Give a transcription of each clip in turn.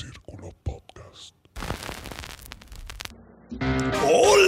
Círculo Podcast.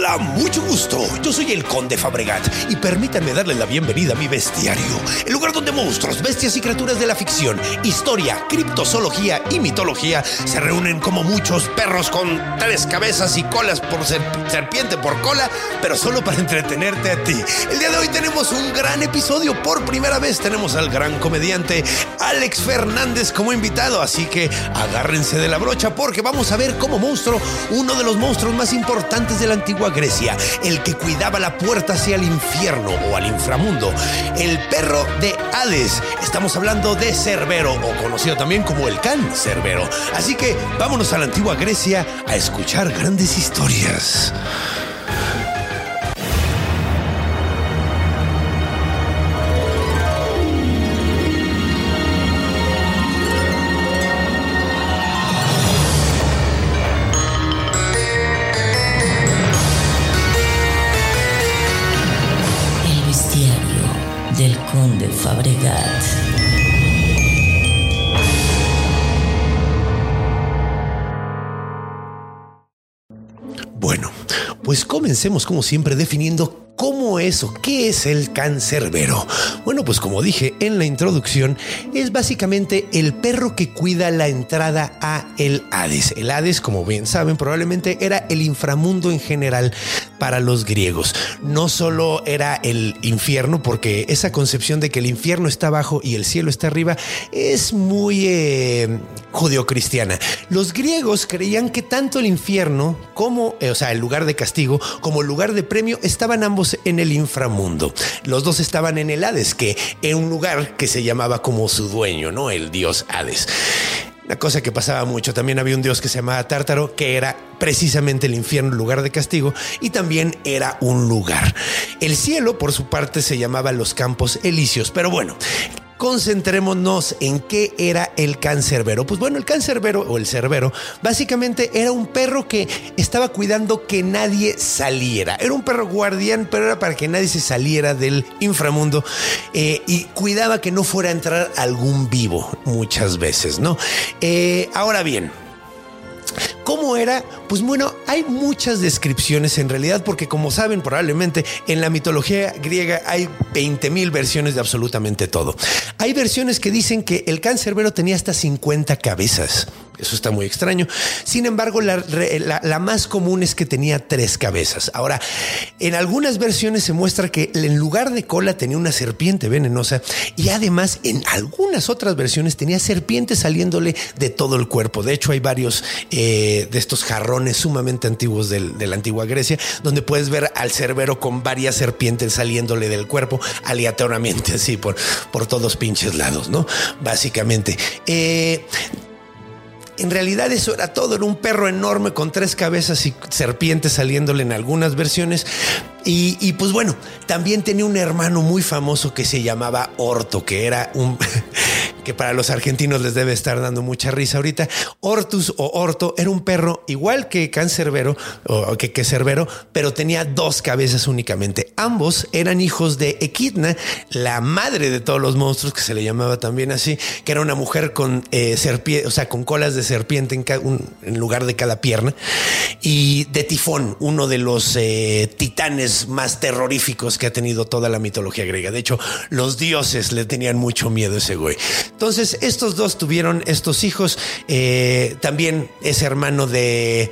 Hola, mucho gusto. Yo soy el Conde Fabregat y permítanme darle la bienvenida a mi bestiario, el lugar donde monstruos, bestias y criaturas de la ficción, historia, criptozoología y mitología se reúnen como muchos perros con tres cabezas y colas por ser serpiente por cola, pero solo para entretenerte a ti. El día de hoy tenemos un gran episodio. Por primera vez tenemos al gran comediante Alex Fernández como invitado, así que agárrense de la brocha porque vamos a ver como monstruo uno de los monstruos más importantes de la antigua Grecia, el que cuidaba la puerta hacia el infierno o al inframundo, el perro de Hades. Estamos hablando de Cerbero, o conocido también como el Can Cerbero. Así que vámonos a la antigua Grecia a escuchar grandes historias. Bueno, pues comencemos como siempre definiendo es o qué es el cancerbero. Bueno, pues como dije en la introducción, es básicamente el perro que cuida la entrada a el Hades. El Hades, como bien saben, probablemente era el inframundo en general para los griegos. No solo era el infierno, porque esa concepción de que el infierno está abajo y el cielo está arriba es muy eh, judeocristiana. Los griegos creían que tanto el infierno como, eh, o sea, el lugar de castigo, como el lugar de premio, estaban ambos en el inframundo. Los dos estaban en el Hades, que era un lugar que se llamaba como su dueño, ¿no? El dios Hades. Una cosa que pasaba mucho, también había un dios que se llamaba Tártaro, que era precisamente el infierno, lugar de castigo, y también era un lugar. El cielo, por su parte, se llamaba los campos elíseos, pero bueno, concentrémonos en qué era el cancerbero. Pues bueno, el cancerbero o el cerbero básicamente era un perro que estaba cuidando que nadie saliera. Era un perro guardián, pero era para que nadie se saliera del inframundo eh, y cuidaba que no fuera a entrar algún vivo muchas veces, ¿no? Eh, ahora bien, ¿Cómo era? Pues bueno, hay muchas descripciones en realidad, porque como saben, probablemente en la mitología griega hay 20 mil versiones de absolutamente todo. Hay versiones que dicen que el cancerbero tenía hasta 50 cabezas. Eso está muy extraño. Sin embargo, la, la, más común es que tenía tres cabezas. Ahora, en algunas versiones se muestra que en lugar de cola tenía una serpiente venenosa y además en algunas otras versiones tenía serpientes saliéndole de todo el cuerpo. De hecho, hay varios eh, de estos jarrones sumamente antiguos de la antigua Grecia donde puedes ver al cerbero con varias serpientes saliéndole del cuerpo aleatoriamente, así por, por todos pinches lados, ¿no? Básicamente. Eh, en realidad eso era todo, era un perro enorme con tres cabezas y serpientes saliéndole en algunas versiones. Y, y, pues bueno, también tenía un hermano muy famoso que se llamaba Orto, que era un que para los argentinos les debe estar dando mucha risa ahorita. Ortus o Orto era un perro igual que Cancerbero o que, que Cerbero, pero tenía dos cabezas únicamente. Ambos eran hijos de Equidna, la madre de todos los monstruos, que se le llamaba también así, que era una mujer con eh, serpiente, o sea, con colas de serpiente en, lugar de cada pierna, y de Tifón, uno de los eh, titanes más terroríficos que ha tenido toda la mitología griega. De hecho, los dioses le tenían mucho miedo a ese güey. Entonces, estos dos tuvieron estos hijos. Eh, también es hermano de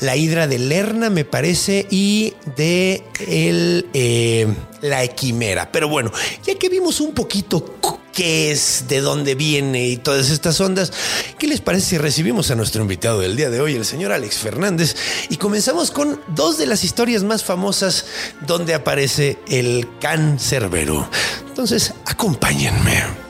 la hidra de Lerna, me parece, y de el, eh, la equimera. Pero bueno, ya que vimos un poquito qué es, de dónde viene y todas estas ondas, ¿qué les parece si recibimos a nuestro invitado del día de hoy, el señor Alex Fernández? Y comenzamos con dos de las historias más famosas donde aparece el can cerbero. Entonces, acompáñenme.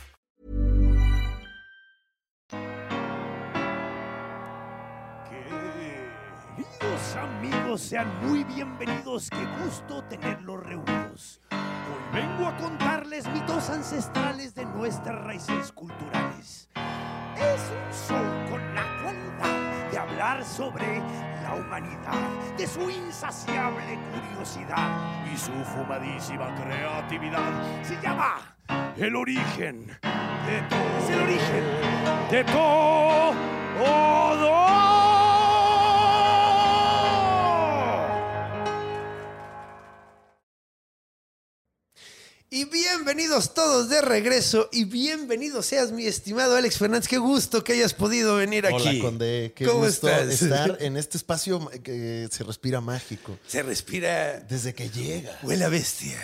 Sean muy bienvenidos. Qué gusto tenerlos reunidos. Hoy vengo a contarles mitos ancestrales de nuestras raíces culturales. Es un show con la cualidad de hablar sobre la humanidad, de su insaciable curiosidad y su fumadísima creatividad. Se llama El origen de todo. Es el origen de todo. Y bienvenidos todos de regreso y bienvenido seas mi estimado Alex Fernández. Qué gusto que hayas podido venir aquí. Hola, Conde. Qué ¿Cómo gusto estás? estar en este espacio que se respira mágico. Se respira. Desde que llega. Huele a bestia.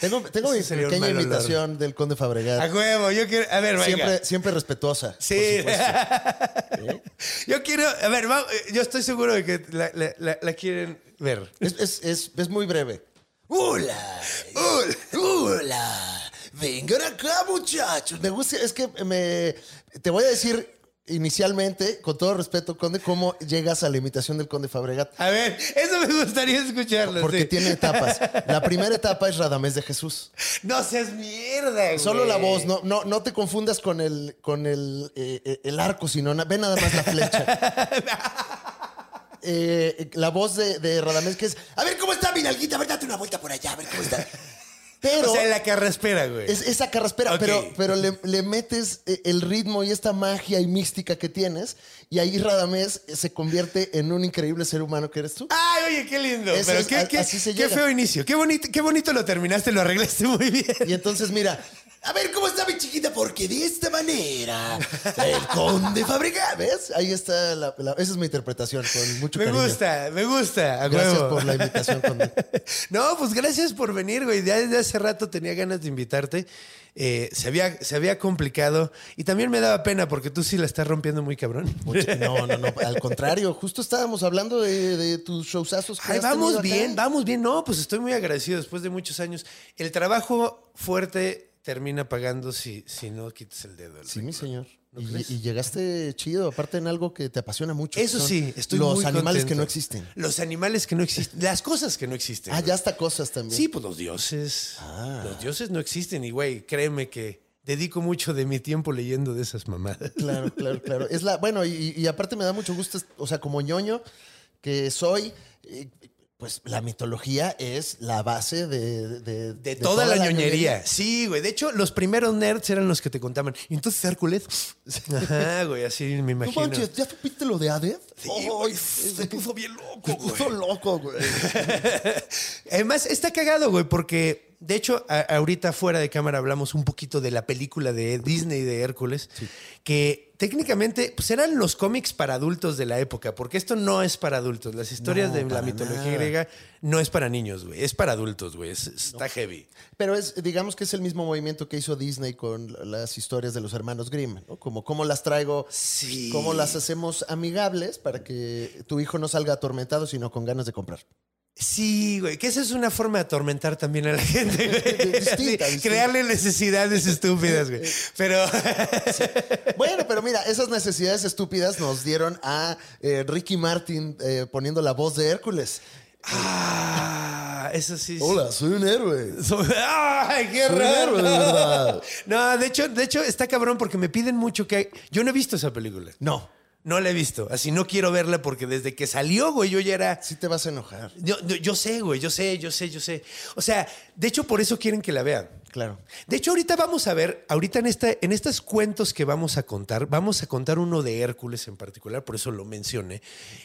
Tengo, tengo mi pequeña imitación del Conde A Fabregat. huevo, yo quiero. A ver, venga. Siempre, siempre respetuosa. por Sí. Yo quiero. A ver, va- yo estoy seguro de que la, la- la- la quieren ver. Es, es- es- es muy breve. Hola. Hola. Hola. Vengan acá, muchachos. Me gusta, es que me. Te voy a decir inicialmente, con todo respeto, Conde, cómo llegas a la imitación del Conde Fabregat. A ver, eso me gustaría escucharlo. Porque sí. tiene etapas. La primera etapa es Radamés de Jesús. No seas mierda, güey. Solo la voz, no, no, no te confundas con el, con el, eh, eh, el arco, sino ve nada más la flecha. Eh, la voz de, de Radamés que es, a ver cómo está mi nalguita, a ver, date una vuelta por allá, a ver cómo está. Pero O sea, la carraspera, güey. es esa carraspera, Ok. pero, pero le, le metes eh, el ritmo y esta magia y mística que tienes, y ahí Radamés se convierte en un increíble ser humano que eres tú. Ay, oye, qué lindo. Pero es- qué, a- qué- así se qué llega. feo inicio. Qué bonito, qué bonito lo terminaste, lo arreglaste muy bien. Y entonces, mira, a ver cómo está mi chiquita, porque de esta manera, el conde Fabregat, ¿ves? Ahí está, la, la- esa es mi interpretación, con mucho Me cariño. gusta, me gusta. a Gracias huevo. por la invitación, conde. No, pues gracias por venir, güey. Ya desde hace rato tenía ganas de invitarte. Eh, se, había, se había complicado y también me daba pena porque tú sí la estás rompiendo muy cabrón. No, no, no, al contrario, justo estábamos hablando de, de tus showzazos. que Ay, has vamos acá. bien, vamos bien. No, pues estoy muy agradecido después de muchos años. El trabajo fuerte termina pagando si, si no quitas el dedo. Sí, mi señor. ¿No Y, llegaste chido, aparte en algo que te apasiona mucho. Eso sí, estoy Los muy animales que no existen. Los animales que no existen. Las cosas que no existen. Ah, güey. ya hasta cosas también. Sí, pues los dioses. Ah. Los dioses no existen y, güey, créeme que dedico mucho de mi tiempo leyendo de esas mamadas. Claro, claro, claro. Es la, bueno, y, y aparte me da mucho gusto, o sea, como ñoño que soy, eh, pues la mitología es la base de... De, De, toda, la, ñoñería. Sí, güey. De hecho, los primeros nerds eran los que te contaban. ¿Y entonces Hércules? Ajá, güey, así me No imagino. manches, ¿ya supiste lo de Hades? Sí, güey, se puso bien loco, Se güey. puso loco, güey. Además, está cagado, güey, porque de hecho, a- ahorita fuera de cámara hablamos un poquito de la película de Disney de Hércules, que técnicamente pues eran los cómics para adultos de la época, porque esto no es para adultos. Las historias No, de la mitología nada. griega no es para niños, güey, es para adultos, güey. Es- está heavy. Pero es, digamos que es el mismo movimiento que hizo Disney con las historias de los hermanos Grimm, ¿no? Como cómo las traigo, Sí. cómo las hacemos amigables para que tu hijo no salga atormentado, sino con ganas de comprar. Sí, güey, que esa es una forma de atormentar también a la gente, güey. Distinta, Así, distinta. Crearle necesidades estúpidas, güey. Pero Bueno, pero mira, esas necesidades estúpidas nos dieron a eh, Ricky Martin eh, poniendo la voz de Hércules. Ah, eso sí. Hola, soy un héroe. ¡Ay, qué Soy un raro! héroe, de verdad. No, de hecho, de hecho está cabrón porque me piden mucho que... Yo no he visto esa película. No, No la he visto. Así no quiero verla porque desde que salió, güey, yo ya era... sí te vas a enojar. Yo, yo- yo sé, güey, yo sé, yo sé, yo sé. O sea, de hecho, por eso quieren que la vean. Claro. De hecho, ahorita vamos a ver, ahorita en, esta, en estos cuentos que vamos a contar, vamos a contar uno de Hércules en particular, por eso lo mencioné,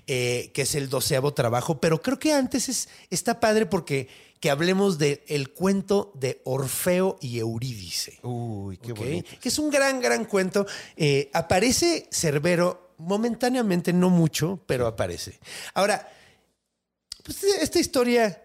eh, que es el doceavo trabajo, pero creo que antes es, está padre porque que hablemos del el cuento de Orfeo y Eurídice. Uy, qué ¿ok? bonito. Que es un gran, gran cuento. Eh, aparece Cerbero momentáneamente, no mucho, pero aparece. Ahora, pues esta historia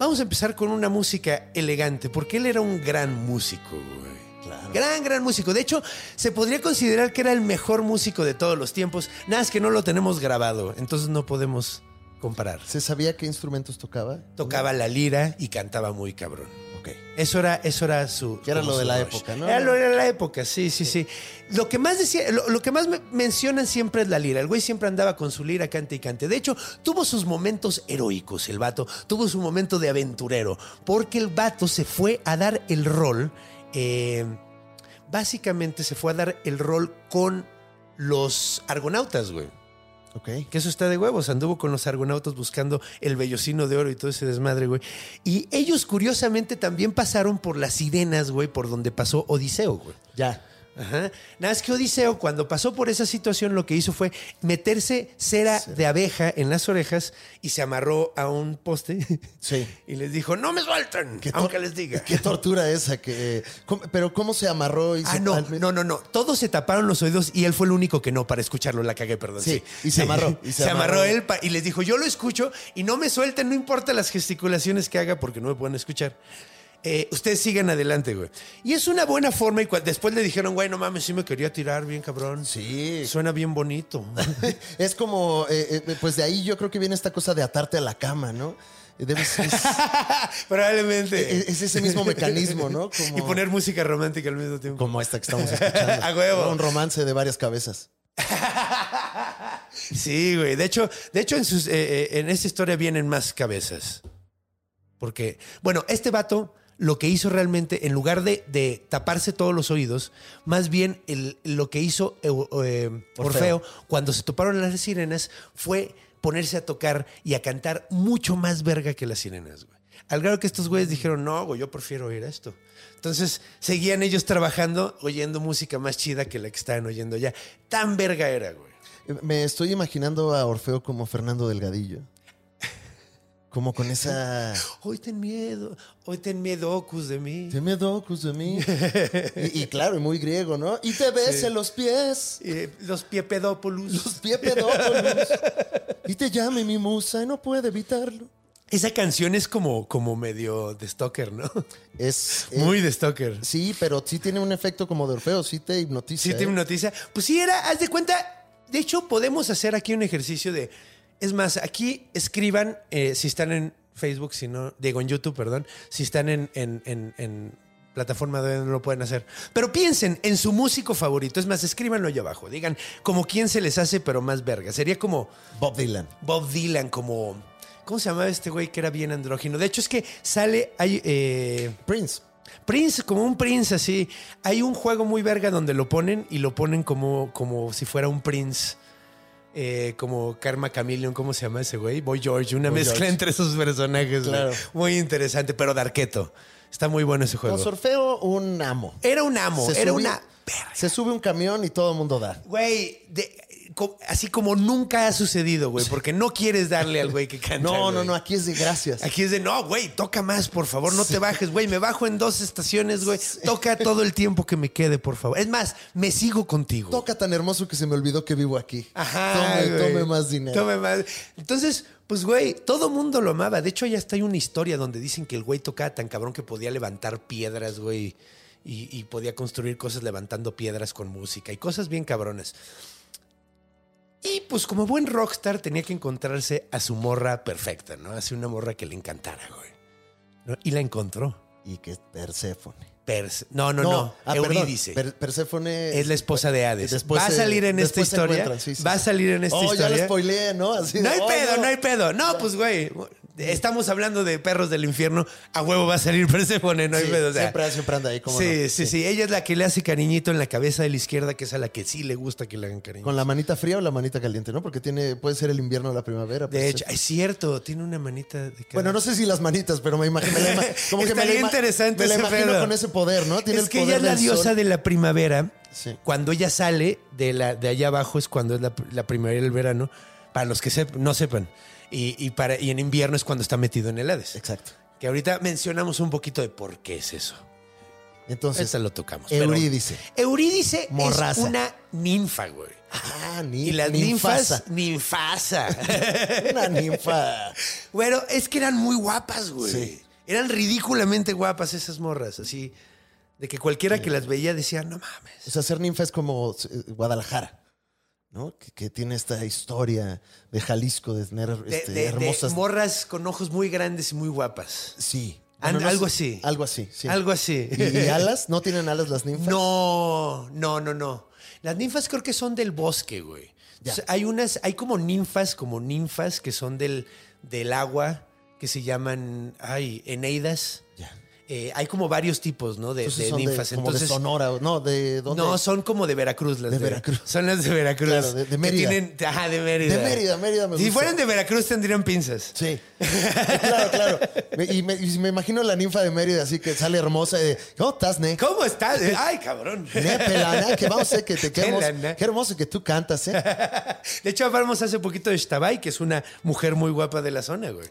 Vamos a empezar con una música elegante, porque él era un gran músico, güey. Claro. Gran, gran músico. De hecho, se podría considerar que era el mejor músico de todos los tiempos. Nada es que no lo tenemos grabado, entonces no podemos comparar. ¿Se sabía qué instrumentos tocaba? Tocaba la lira y cantaba muy cabrón. Ok. Eso era, eso era su. Que era lo de la rush. época, ¿no? Era lo de la época, sí, sí, sí. Lo que más decía, lo, lo que más me- mencionan siempre es la lira. El güey siempre andaba con su lira, cante y cante. De hecho, tuvo sus momentos heroicos, el vato. Tuvo su momento de aventurero. Porque el vato se fue a dar el rol. eh, básicamente se fue a dar el rol con los argonautas, güey. Ok. Que eso está de huevos. Anduvo con los argonautas buscando el vellocino de oro y todo ese desmadre, güey. Y ellos, curiosamente, también pasaron por las sirenas, güey, por donde pasó Odiseo, güey. Ya. Ajá. Nada más que Odiseo, cuando pasó por esa situación, lo que hizo fue meterse cera de abeja en las orejas y se amarró a un poste. Sí. Y les dijo, no me suelten, aunque les diga. Qué tortura esa que. ¿cómo- pero ¿cómo se amarró y Ah, se no, no, no, no. Todos se taparon los oídos y él fue el único que no para escucharlo. La cagué, perdón. Sí, y se amarró, y se se, amarró. él y les dijo, yo lo escucho y no me suelten, no importa las gesticulaciones que haga porque no me pueden escuchar. Eh, ustedes sigan adelante, güey. Y es una buena forma y después le dijeron, güey, no mames, sí me quería tirar bien, cabrón. Sí. Suena bien bonito. Es como, eh, eh, pues de ahí yo creo que viene esta cosa de atarte a la cama, ¿no? Debes, es, Probablemente. es- es ese mismo mecanismo, ¿no? Como, Y poner música romántica al mismo tiempo. como esta que estamos escuchando. A huevo. Un romance de varias cabezas. Sí, güey. De hecho, de hecho en, sus, eh, en esta historia vienen más cabezas. Porque, bueno, este vato lo que hizo realmente, en lugar de, de taparse todos los oídos, más bien el- lo que hizo eh, eh, Orfeo. Orfeo cuando se toparon las sirenas fue ponerse a tocar y a cantar mucho más verga que las sirenas, güey. Al grado que estos güeyes dijeron, no, güey, yo prefiero oír esto. Entonces seguían ellos trabajando, oyendo música más chida que la que estaban oyendo ya. Tan verga era, güey. Me estoy imaginando a Orfeo como Fernando Delgadillo. Como con esa... Hoy ten miedo, hoy ten miedo, Ocus, de mí. Te me docus de mí. Y, y claro, y muy griego, ¿no? Y te bese los pies. Eh, los piepedópolis. Los pies pedópolos. Y te llame mi musa y no puede evitarlo. Esa canción es como, como medio de Stalker, ¿no? Es... eh, Muy de Stalker. Sí, pero sí tiene un efecto como de Orfeo, sí te hipnotiza. Sí, ¿eh? tiene noticia. Pues sí, era, haz de cuenta. De hecho, podemos hacer aquí un ejercicio de. Es más, aquí escriban eh, si están en Facebook, si no. Digo, en YouTube, perdón. Si están en, en, en- en plataforma donde no lo pueden hacer. Pero piensen en su músico favorito. Es más, escríbanlo allá abajo. Digan como quién se les hace, pero más verga. Sería como. Bob Dylan. Bob Dylan, como. ¿Cómo se llamaba este güey que era bien andrógino? De hecho, es que sale. Hay, eh, Prince. Prince, como un Prince así. Hay un juego muy verga donde lo ponen y lo ponen como, como si fuera un Prince. Eh, como Karma Chameleon, ¿cómo se llama ese güey? Boy George, una Boy mezcla George. entre esos personajes. Claro. Muy interesante, pero Darketo. Está muy bueno ese juego. Con Orfeo, un amo. Era un amo, Se era una verga. Se sube un camión y todo el mundo da. Güey, de- así como nunca ha sucedido, güey, porque no quieres darle al güey que canta. No, no, güey. no, aquí es de gracias. Aquí es de, no, güey, toca más, por favor, no te bajes, güey. Me bajo en dos estaciones, güey. Toca todo el tiempo que me quede, por favor. Es más, me sigo contigo. Toca tan hermoso que se me olvidó que vivo aquí. Ajá. Tome, güey. tome más dinero. Tome más. Entonces, pues, güey, todo mundo lo amaba. De hecho, ya está hay una historia donde dicen que el güey tocaba tan cabrón que podía levantar piedras, güey. Y, y podía construir cosas levantando piedras con música y cosas bien cabronas. Y pues como buen rockstar tenía que encontrarse a su morra perfecta, ¿no? Así una morra que le encantara, güey. ¿No? Y la encontró. Y que es Perséfone. Perse- no, no, no. ah. Eurídice. Per- Perséfone es la esposa de Hades. Después va a salir en esta historia. encuentran, sí, sí, va a salir en esta oh, historia. ya la spoileé, ¿no? Así de, No hay oh, pedo, no. hay pedo. No, pues, güey. Estamos hablando de perros del infierno. A huevo va a salir Perséfone, no hay Sí, pedo. o sea, siempre, siempre anda ahí como sí, sí, sí. Ella es la que le hace cariñito en la cabeza de la izquierda, que es a la que sí le gusta que le hagan cariño. Con la manita fría o la manita caliente, ¿no? Porque tiene, puede ser el invierno o la primavera. De pues, hecho, es cierto, tiene una manita de cada- Bueno, no sé si las manitas, pero me imagino. me la ima- Como que me la interesante Me la imagino pedo. con ese poder, ¿no? Tiene es el que poder ella es la diosa sol. de la primavera. Sí. Cuando ella sale de, la, de allá abajo es cuando es la, la primavera y el verano. Para los que no sepan. Y, y para, y en invierno es cuando está metido en el Hades. Exacto. Que ahorita mencionamos un poquito de por qué es eso. Entonces, Esa lo tocamos. pero- Eurídice. Eurídice Morraza. es una ninfa, güey. Ah, ni, Y las ninfasa. ninfas, ninfasa. Una ninfa. bueno, es que eran muy guapas, güey. Sí. Eran ridículamente guapas esas morras, así. De que cualquiera que las veía decía, no mames. O sea, ser ninfa es como eh, Guadalajara. ¿No? Que, que tiene esta historia de Jalisco, de tener De, este, de- de hermosas. morras con ojos muy grandes y muy guapas. sí. No algo sé- así. Algo así, sí. Algo así. ¿Y, y alas? ¿No tienen alas las ninfas? No, no, no, no. Las ninfas creo que son del bosque, güey. Ya. O sea, hay unas, hay como ninfas, como ninfas que son del, del agua, que se llaman, ay, eneidas. Ya. Eh, hay como varios tipos, ¿no? De, Entonces de son ninfas. de, como Entonces, de Sonora. No, ¿de dónde? no, son como de Veracruz las De Veracruz. Son las de Veracruz. Claro, de- de que Mérida. tienen- ajá, de Mérida. De Mérida, Mérida me Si gusta. fueran de Veracruz tendrían pinzas. Sí. claro, claro. Y me, y me imagino la ninfa de Mérida así que sale hermosa y de, ¿cómo estás, ne? ¿Cómo estás? Ay, cabrón. Ne, pelana, que vamos a hacer que te Pelana. qué hermoso que tú cantas, ¿eh? De hecho, hablamos hace poquito de Shtabai, que es una mujer muy guapa de la zona, güey.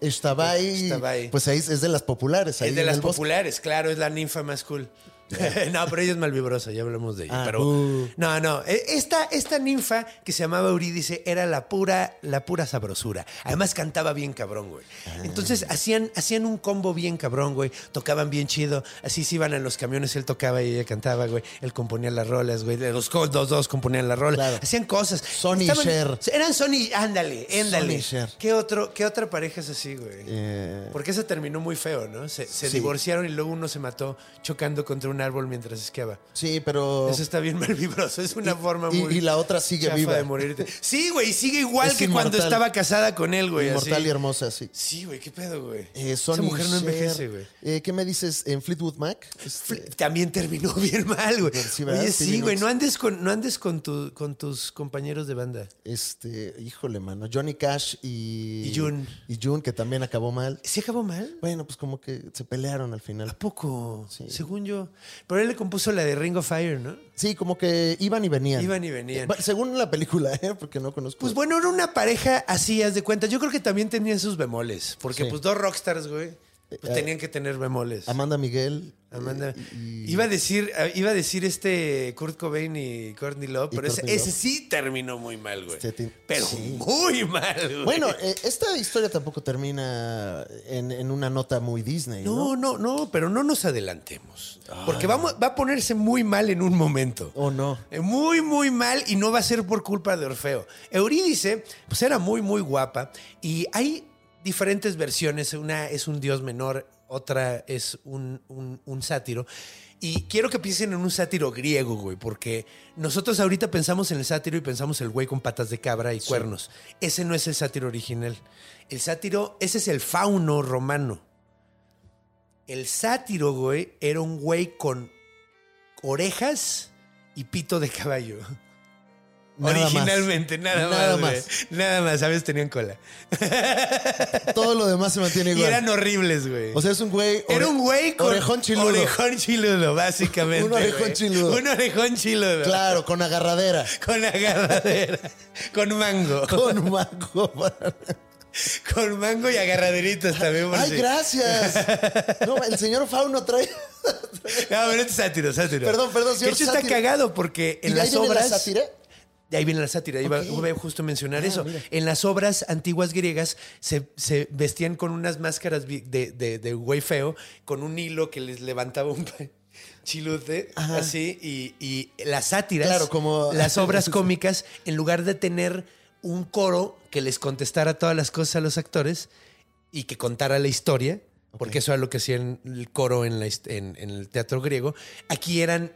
Ahí. pues ahí es de las populares. Ahí Es de las populares, claro, es la ninfa más cool. no, pero ella es malvibrosa, ya hablamos de ella. Ah, pero uh. no, no, e- esta, esta ninfa que se llamaba Eurídice era la pura, la pura sabrosura. Además cantaba bien cabrón, güey. Ah. Entonces hacían, hacían un combo bien cabrón, güey. Tocaban bien chido. Así se iban en los camiones, él tocaba y ella cantaba, güey. Él componía las rolas, güey. Los los dos componían las rolas. Claro. Hacían cosas. Sonny y Cher. Eran Sony, ándale, ándale. Sonny y Cher. ¿Qué, otro, ¿Qué otra pareja es así, güey? Eh, Porque eso terminó muy feo, ¿no? Se, se Sí. divorciaron y luego uno se mató chocando contra un árbol mientras esquiaba. sí, pero... Eso está bien mal vibroso. Es una forma muy. y la otra sigue viva. de morirte. Sí, güey, sigue igual Es que cuando estaba casada con él, güey. Inmortal así. y hermosa, sí. Sí, güey, qué pedo, güey. Eh, Esa mujer no envejece, güey. Eh, ¿Qué me dices en Fleetwood Mac? Este, También terminó bien mal, güey. Sí. Oye, sí, güey, no andes con, no andes con, tu- con tus compañeros de banda. este, híjole, mano. Johnny Cash y... Y June. Y June, que también acabó mal. ¿Sí acabó mal? Bueno, pues como que se pelearon al final. ¿A poco? Sí. Según yo. Pero él le compuso la de Ring of Fire, ¿no? Sí, como que iban y venían. Iban y venían. Según la película, ¿eh? Porque no conozco. Pues bueno, era una pareja así, haz de cuenta. Yo creo que también tenían sus bemoles. Porque Sí. pues dos rockstars, güey, pues Eh, tenían que tener bemoles. Amanda Miguel. Amanda. eh, y- Iba a decir, eh, iba a decir este Kurt Cobain y Courtney Love, Y pero ese, Courtney ese Love. sí terminó muy mal, güey. Este pero sí. muy mal, güey. Bueno, esta historia tampoco termina en, en una nota muy Disney, ¿no? no, no, no, pero no nos adelantemos. Porque vamos, va a ponerse muy mal en un momento. ¿O no? Eh, Muy, muy mal y no va a ser por culpa de Orfeo. Eurídice, pues era muy, muy guapa y hay diferentes versiones. Una es un dios menor, otra es un, un- un sátiro. Y quiero que piensen en un sátiro griego, güey, porque nosotros ahorita pensamos en el sátiro y pensamos el güey con patas de cabra y cuernos. Ese no es el sátiro original. El sátiro, ese es el fauno romano. El sátiro, güey, era un güey con orejas y pito de caballo. Nada más. Originalmente, nada, Nada más. Nada más, ¿sabes? Tenían cola. Todo lo demás se mantiene Y igual. eran horribles, güey. o sea, es un güey. Era un güey con Orejón chiludo. Orejón chiludo, básicamente. Un orejón güey. chiludo. Un orejón chiludo. Claro, con agarradera. Con agarradera. con mango. Con, Con mango. mango y agarraderitas también. por Ay, gracias. No, el señor Fauno trae. No, pero es sátiro, sátiro. Perdón, perdón, señor de hecho está sátiro. cagado porque en ¿Y las obras. la sátira? De ahí viene la sátira, iba, Ok. iba justo a mencionar Ah, eso. mira. En las obras antiguas griegas se, se vestían con unas máscaras de, de, de güey feo, con un hilo que les levantaba un chilute, Ajá. así, y, y las sátiras, Claro, como- las obras cómicas, en lugar de tener un coro que les contestara todas las cosas a los actores y que contara la historia, porque eso era lo que hacían el coro en, la en el teatro griego, aquí eran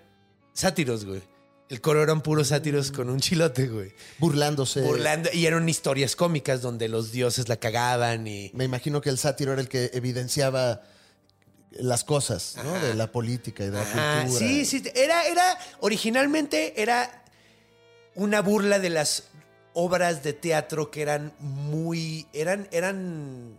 sátiros, güey. El coro eran puros sátiros con un chilote, güey. Burlándose. Burlando. Y eran historias cómicas donde los dioses la cagaban y. Me imagino que el sátiro era el que evidenciaba las cosas, ¿no? De la política y de la cultura. sí, sí. Era, era. Originalmente era una burla de las obras de teatro que eran muy. Eran. eran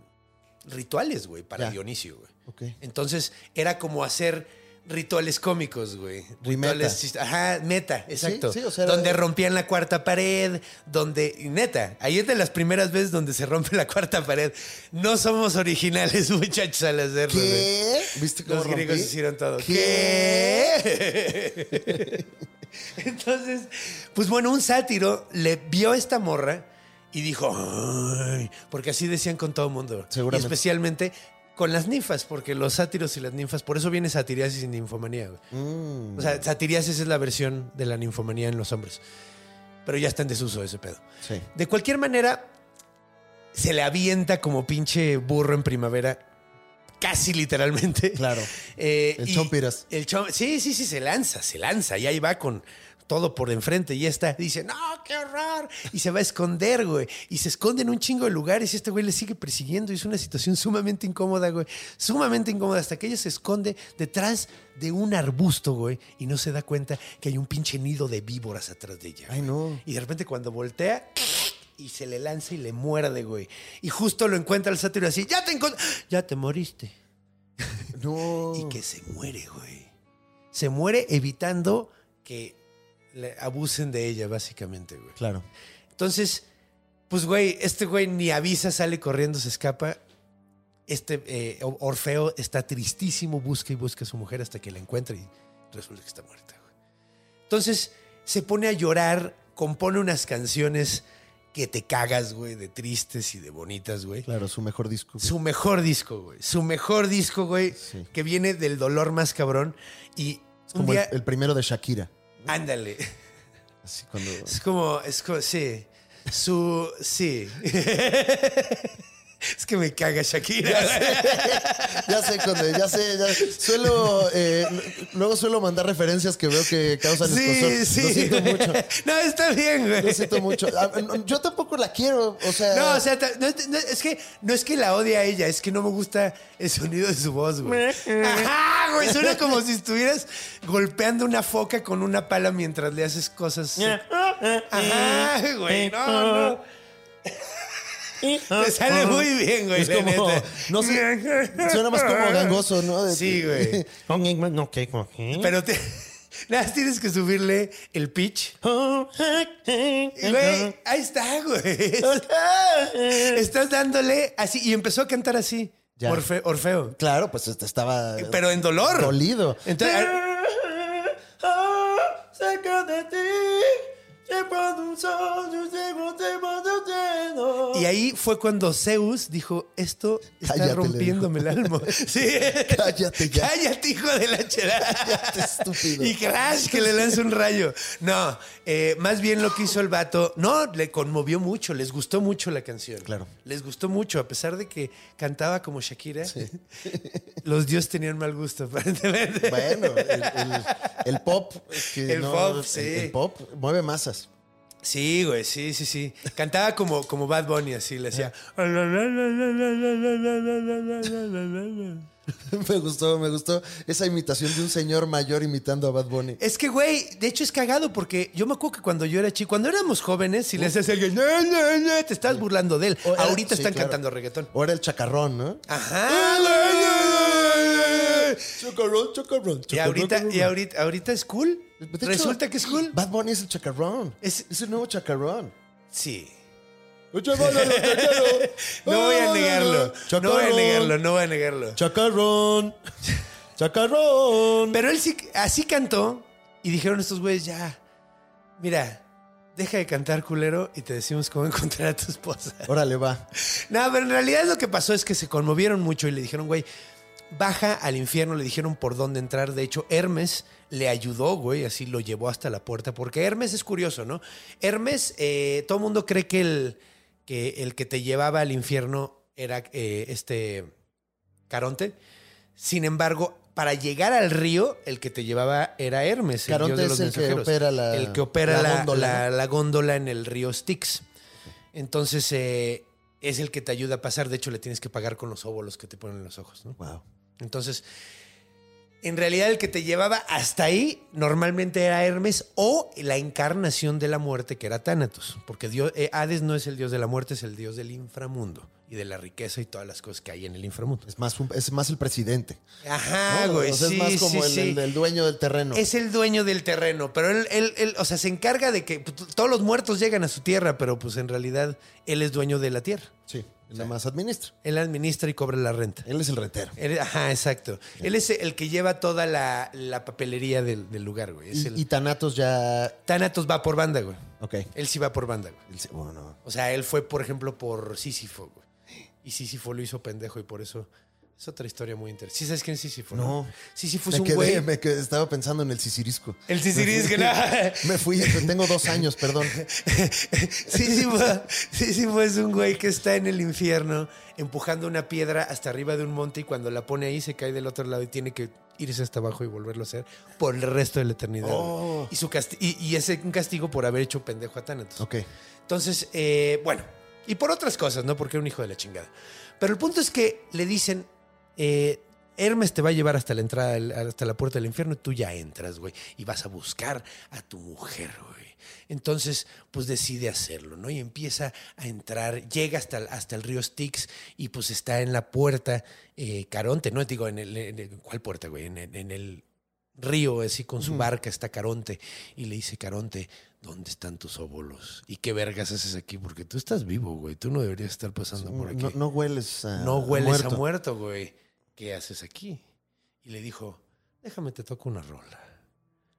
rituales, güey, para Ya. Dionisio, güey. Ok. Entonces era como hacer rituales cómicos, güey. Rituales meta. Ajá, meta, exacto. sí, o sea, era- donde rompían la cuarta pared, donde. neta, ahí es de las primeras veces donde se rompe la cuarta pared. No somos originales, muchachos, al hacerlo. güey. ¿Qué? ¿Viste cómo Los griegos rompí? hicieron todo. ¿Qué? ¿Qué? Entonces, pues bueno, un sátiro le vio a esta morra y dijo, "Ay", porque así decían con todo el mundo. Seguramente. Y especialmente con las ninfas, porque los sátiros y las ninfas, por eso viene satiriasis y ninfomanía. Mm. O sea, satiriasis es la versión de la ninfomanía en los hombres. pero ya está en desuso ese pedo. Sí. De cualquier manera, se le avienta como pinche burro en primavera, casi literalmente. Claro. Eh, El chompiras. El chom- sí, sí, sí, se lanza, se lanza. Y ahí va con todo por enfrente. Y esta dice, no, qué horror. Y se va a esconder, güey. Y se esconde en un chingo de lugares. Y este güey le sigue persiguiendo. Y es una situación sumamente incómoda, güey. Sumamente incómoda. Hasta que ella se esconde detrás de un arbusto, güey. Y no se da cuenta que hay un pinche nido de víboras atrás de ella. Ay, no. Y de repente cuando voltea y se le lanza y le muerde, güey. Y justo lo encuentra el sátiro así, ya te encontré, ya te moriste. No. Y que se muere, güey. Se muere evitando que le abusen de ella, básicamente, güey. Claro. Entonces, pues, güey, este güey ni avisa, sale corriendo, se escapa. Este eh, Or- Orfeo está tristísimo, busca y busca a su mujer hasta que la encuentra y resulta que está muerta, güey. Entonces, se pone a llorar, compone unas canciones que te cagas, güey, de tristes y de bonitas, güey. Claro, su mejor disco. Su mejor disco, güey. Su mejor disco, güey, Sí. que viene del dolor más cabrón. Y Es como día, el, el primero de Shakira. Ándale. Así cuando. Es como, es como, sí. Su, sí. es que me caga Shakira. Ya sé, Conde, ya sé. ya- Suelo. eh, luego suelo mandar referencias que veo que causan Sí, sí. Lo siento mucho. No, está bien, güey. Lo siento mucho. Ah, Yo tampoco la quiero. O sea. No, o sea, ta- no, no, es que no es que la odie a ella, es que no me gusta el sonido de su voz, güey. Ajá, güey, suena como si estuvieras golpeando una foca con una pala mientras le haces cosas. Ajá, güey, no, no. Te sale muy bien, güey. Es la como. neta. No sé. Suena más como gangoso, ¿no? De- Sí, güey. No, ¿qué? ¿Cómo qué? Pero te, nada más tienes que subirle el pitch. Y, Güey, ahí está, güey. Estás dándole así. Y empezó a cantar así. Ya. Orfe- Orfeo. Claro, pues este estaba. Pero en dolor. Dolido. Entonces, Cerca de ti, y ahí fue cuando Zeus dijo: Esto está Cállate, rompiéndome el alma. Sí. Cállate ya. Cállate, hijo de la chera. Cállate, estúpido. Y crash, que le lanza un rayo. No, eh, más bien lo que hizo el vato, no, le conmovió mucho, les gustó mucho la canción. Claro. Les gustó mucho, a pesar de que cantaba como Shakira. Los dioses tenían mal gusto, aparentemente. Bueno, el, el- el pop. que El pop, sí. El, el pop mueve masas. Sí, güey, sí, sí, sí. Cantaba como, como Bad Bunny, así, le hacía. me gustó, me gustó esa imitación de un señor mayor imitando a Bad Bunny. Es que, güey, de hecho es cagado porque yo me acuerdo que cuando yo era chico, cuando éramos jóvenes, si le hacías a alguien, "No, no, no", te estabas burlando de él. Era- Ahorita sí, están claro. cantando reggaetón. O era el chacarrón, ¿no? Ajá, güey. Chacarrón, chacarrón, Y ahorita, y ahorita, ahorita es cool. De hecho, Resulta que es cool. Bad Bunny es el chacarrón. Es- Es, el nuevo chacarrón. Sí. No voy a negarlo. No voy a negarlo, no voy a negarlo. Chacarrón. Chacarrón. Pero él sí, así cantó y dijeron estos güeyes, ya, mira, deja de cantar culero y te decimos cómo encontrar a tu esposa. Órale, va. No, pero en realidad lo que pasó es que se conmovieron mucho y le dijeron, güey, baja al infierno, le dijeron por dónde entrar. De hecho, Hermes le ayudó, güey, así lo llevó hasta la puerta, porque Hermes es curioso, ¿no? Hermes, eh, todo el mundo cree que el, que el que te llevaba al infierno era eh, este Caronte. Sin embargo, para llegar al río, el que te llevaba era Hermes. Caronte dios de es el que opera la- El que opera la la, góndola, la- ¿no? la góndola en el río Styx. Entonces, eh, es el que te ayuda a pasar. De hecho, le tienes que pagar con los óvulos que te ponen en los ojos, ¿no? Wow. Entonces, en realidad el que te llevaba hasta ahí normalmente era Hermes o la encarnación de la muerte que era Thanatos, porque Dios, eh, Hades no es el dios de la muerte, es el dios del inframundo y de la riqueza y todas las cosas que hay en el inframundo. Es más, un- es más el presidente. Ajá, güey, O sea, sí, es más como sí, el, sí. el- el dueño del terreno. Es el dueño del terreno, pero él, él- él, o sea, se encarga de que pues, todos los muertos llegan a su tierra, pero pues en realidad él es dueño de la tierra. Sí, nada más administra. Él administra y cobra la renta. Él es el rentero. Él- ajá, exacto. Él es el que lleva toda la, la papelería del, del lugar, güey. Es Y, el- y Thanatos ya. Thanatos va por banda, güey. Ok. Él sí va por banda, güey. Él se- bueno, O sea, él fue, por ejemplo, por Sísifo, güey. Y Sísifo lo hizo pendejo y por eso Es otra historia muy interesante. ¿Sí sabes quién es Sísifo? No. Sísifo es me un quedé, güey. me quedé- estaba pensando en el Sisirisco. El Sisirisco, no. Me fui, tengo dos años, perdón. Sísifo, Sísifo es un güey que está en el infierno empujando una piedra hasta arriba de un monte y cuando la pone ahí se cae del otro lado y tiene que irse hasta abajo y volverlo a hacer por el resto de la eternidad. Oh. Y, su y, y es un castigo por haber hecho pendejo a Thanatos. Ok. Entonces, eh, bueno, y por otras cosas, ¿no? Porque era un hijo de la chingada. Pero el punto es que le dicen, eh, Hermes te va a llevar hasta la entrada, hasta la puerta del infierno y tú ya entras, güey, y vas a buscar a tu mujer, güey. Entonces, pues decide hacerlo, ¿no? Y empieza a entrar, llega hasta, el- hasta el río Styx y pues está en la puerta eh, Caronte, ¿no? Digo, en el, en el- ¿cuál puerta, güey? En, el- en el río, así con su barca está Caronte y le dice, Caronte, ¿dónde están tus óvulos? ¿Y qué vergas haces aquí? Porque tú estás vivo, güey. Tú no deberías estar pasando por aquí. No, no hueles a No hueles muerto. a muerto, güey. ¿Qué haces aquí? Y le dijo, déjame te toco una rola.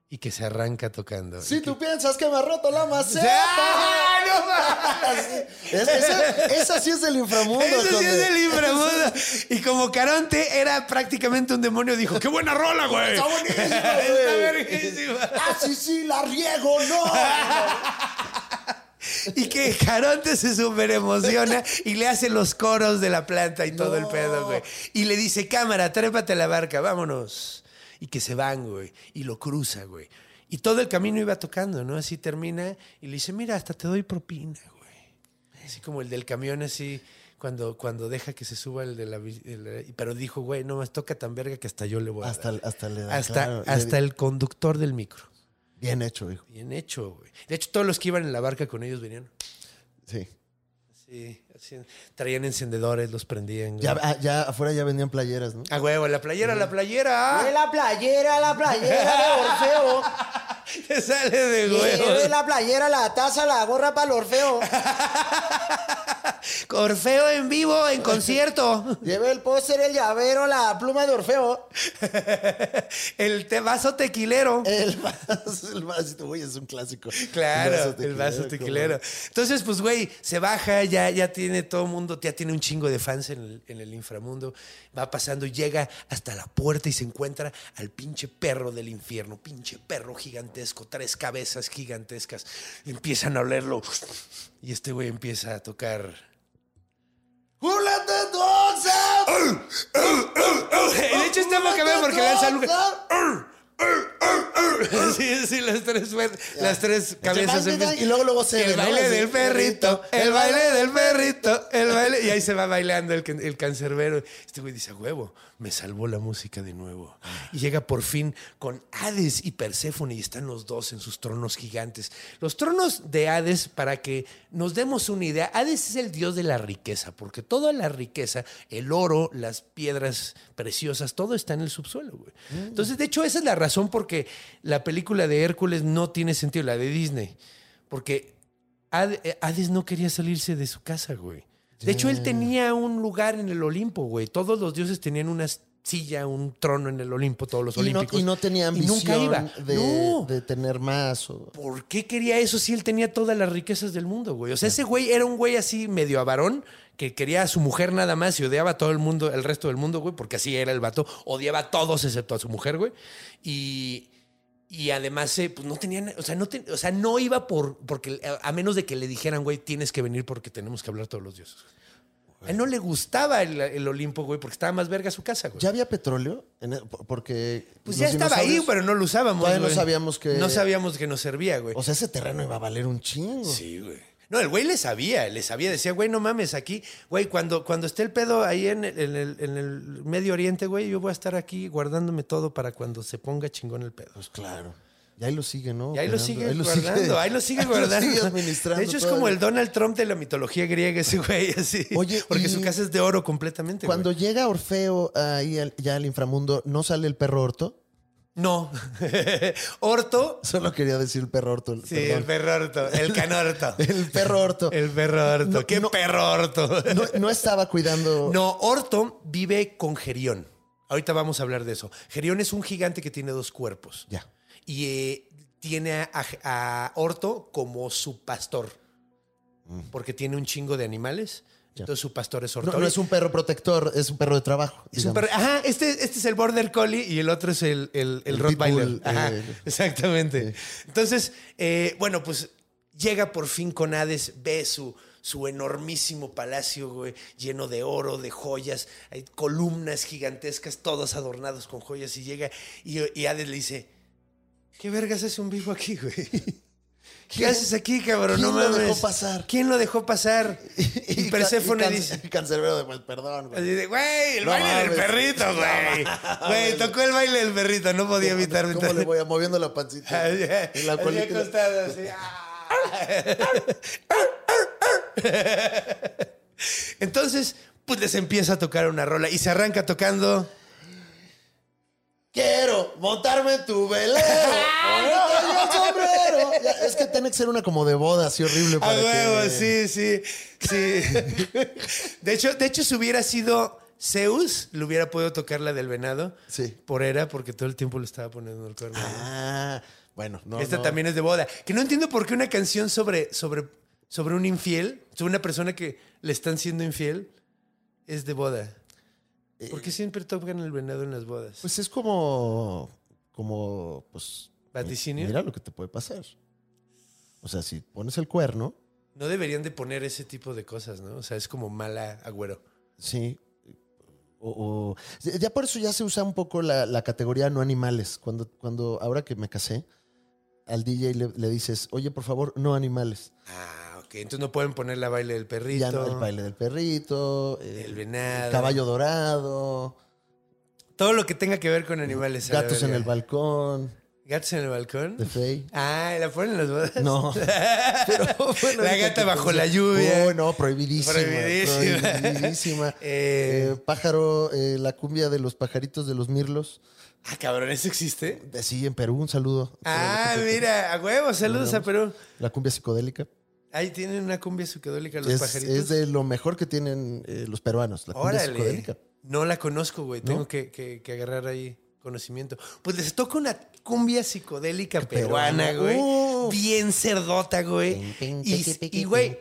Y que se arranca tocando. Si que- tú piensas que me ha roto la maceta. ¡Ah, no! Es- esa, esa sí es del inframundo. Eso sí es del inframundo. Y como Caronte era prácticamente un demonio, dijo, ¡qué buena rola, güey! Está buenísima, Está güey. verguísima. Ah, sí, sí, la riego, no. Y que Caronte se súper emociona y le hace los coros de la planta y todo el pedo, güey. Y le dice, cámara, trépate a la barca, vámonos. Y que se van, güey. Y lo cruza, güey. Y todo el camino iba tocando, ¿no? Así termina y le dice, mira, hasta te doy propina, güey. Así como el del camión, así, cuando, cuando deja que se suba el de la... el- pero dijo, güey, no, me toca tan verga que hasta yo le voy a Hasta, dar". hasta le da. hasta, claro, hasta el conductor del micro. Bien hecho, hijo. Bien hecho, güey. De hecho, todos los que iban en la barca con ellos venían... Sí. Sí, así, traían encendedores, los prendían. güey. Ya, ah, ya afuera ya vendían playeras, ¿no? A huevo, la playera, la playera. De la playera, la playera de Orfeo. Te sale de huevo. la playera, la taza, la gorra para el Orfeo. Orfeo en vivo, en concierto. Lleve el póster, el llavero, la pluma de Orfeo. El te vaso tequilero. El vaso, el vaso, güey, es un clásico. Claro, El el vaso tequilero. Entonces, pues, güey, se baja, ya, ya tiene todo el mundo, ya tiene un chingo de fans en el, en el inframundo. Va pasando, llega hasta la puerta y se encuentra al pinche perro del infierno. Pinche perro gigantesco, tres cabezas gigantescas. Empiezan a olerlo. Y este güey empieza a tocar. Who let the dogs out? De hecho, está poca vez porque lanza algo. Sí, sí, las tres, las tres cabezas. Y luego, luego se el baile del perrito, el baile del perrito, el baile. Y ahí se va bailando el, el cancerbero. Este güey dice, "A huevo, me salvó la música de nuevo. Y llega por fin con Hades y Perséfone y están los dos en sus tronos gigantes. Los tronos de Hades, para que nos demos una idea, Hades es el dios de la riqueza, porque toda la riqueza, el oro, las piedras preciosas, todo está en el subsuelo, güey. Entonces, de hecho, esa es la razón porque la película de Hércules no tiene sentido, la de Disney. Porque eh, Hades no quería salirse de su casa, güey. De hecho, él tenía un lugar en el Olimpo, güey. Todos los dioses tenían una silla, un trono en el Olimpo, todos los Y no, y no tenía Y ambición nunca iba. De, No. de tener más. o- ¿Por qué quería eso si él tenía todas las riquezas del mundo, güey? O sea, ese güey era un güey así medio avarón que quería a su mujer nada más y odiaba a todo el mundo, el resto del mundo, güey, porque así era el vato. Odiaba a todos excepto a su mujer, güey. Y, y además, eh, pues no tenían, o sea, no, ten- o sea, no iba por, porque, a menos de que le dijeran, güey, tienes que venir porque tenemos que hablar todos los dioses. A él no le gustaba el, el Olimpo, güey, porque estaba más verga su casa, güey. ¿Ya había petróleo? En el- por- porque. Pues ya estaba ahí, pero no lo usábamos. Todavía no sabíamos que- No sabíamos que nos servía, güey. O sea, ese terreno iba a valer un chingo. Sí, güey. No, el güey le sabía, le sabía. Decía, güey, no mames, aquí, güey, cuando, cuando esté el pedo ahí en el, en el- en el Medio Oriente, güey, yo voy a estar aquí guardándome todo para cuando se ponga chingón el pedo. Pues claro. Y ahí lo sigue, ¿no? Y ahí lo sigue Ahí lo guardando, ahí lo sigue guardando. sigue administrando de hecho, es como el Donald Trump de la mitología griega, ese güey, así. Oye, porque su casa es de oro completamente, Cuando güey. llega Orfeo ahí al- ya al inframundo, ¿no sale el perro orto? No. Orto. Solo quería decir el perro orto. Sí, el perro orto. El canorto. El perro orto. El perro orto. No, ¿Qué no. perro orto? No, no estaba cuidando. No, Orto vive con Gerión. Ahorita vamos a hablar de eso. Gerión es un gigante que tiene dos cuerpos. Ya. Y eh, tiene a, a Orto como su pastor. Porque tiene un chingo de animales. Entonces su pastor es No, Ortori. no es un perro protector, es un perro de trabajo. Es un perro- Ajá, este, este es el Border Collie y el otro es el, el, el El Rottweiler. Pitbull, Ajá, eh, exactamente. Entonces, eh, bueno, pues llega por fin con Hades, ve su, su enormísimo palacio, güey, lleno de oro, de joyas, hay columnas gigantescas, todos adornados con joyas, y llega y, y Hades le dice, ¿qué vergas hace un vivo aquí, güey? ¿Qué ¿Quién- haces aquí, cabrón? quién no lo mames. dejó pasar? ¿Quién lo dejó pasar? Y, ca- Perséfone can- dice... y Cancerbero de pues, perdón, güey. Así de, güey, el No baile del perrito, güey. Güey, tocó el baile del perrito, no podía evitar. ¿Cómo le voy a moviendo la pancita? Así, Y la así acostado, así. Entonces, pues les empieza a tocar una rola y se arranca tocando. Quiero montarme en tu velero. Ya, es que tiene que ser una como de boda, así horrible. A Para huevo, que... sí, sí, sí. De hecho, de hecho, si hubiera sido Zeus, le hubiera podido tocar la del venado. Sí. Por era, porque todo el tiempo le estaba poniendo el cuerno. Ah, bueno, no. Esta no. también es de boda. Que no entiendo por qué una canción sobre, sobre, sobre un infiel, sobre una persona que le están siendo infiel, es de boda. ¿Por qué siempre tocan el venado en las bodas? Pues es como. Como. Pues. ¿Vaticinio? Mira lo que te puede pasar. O sea, si pones el cuerno, No deberían de poner ese tipo de cosas, ¿no? O sea, es como mala agüero. sí. O, o- ya por eso ya se usa un poco la, la categoría no animales. Cuando, cuando ahora que me casé, al DJ le, le dices, oye, por favor, no animales. Ah, ok. Entonces no pueden poner la baile del perrito. Ya no, el baile del perrito, eh, El venado. caballo dorado, Todo lo que tenga que ver con animales. gatos en el balcón, ¿Gatos en el balcón? de Fey. Ah, ¿la ponen en las bodas? No. Pero, bueno, La gata bajo la lluvia. Oh, no, prohibidísima. Prohibidísima. Prohibidísima. Eh. Eh, pájaro, eh, la cumbia de los pajaritos de los mirlos. Ah, cabrón, ¿eso existe? Sí, en Perú, un saludo. Ah, mira, a huevo, saludos a Perú. La cumbia psicodélica. Ahí tienen una cumbia psicodélica los Es, pajaritos. es de lo mejor que tienen eh, los peruanos, la cumbia Órale. psicodélica. No la conozco, güey. Tengo que, que- que agarrar ahí conocimiento. Pues les toca una cumbia psicodélica peruana, güey. Bien cerdota, güey. Ping, ping, Y, y, güey.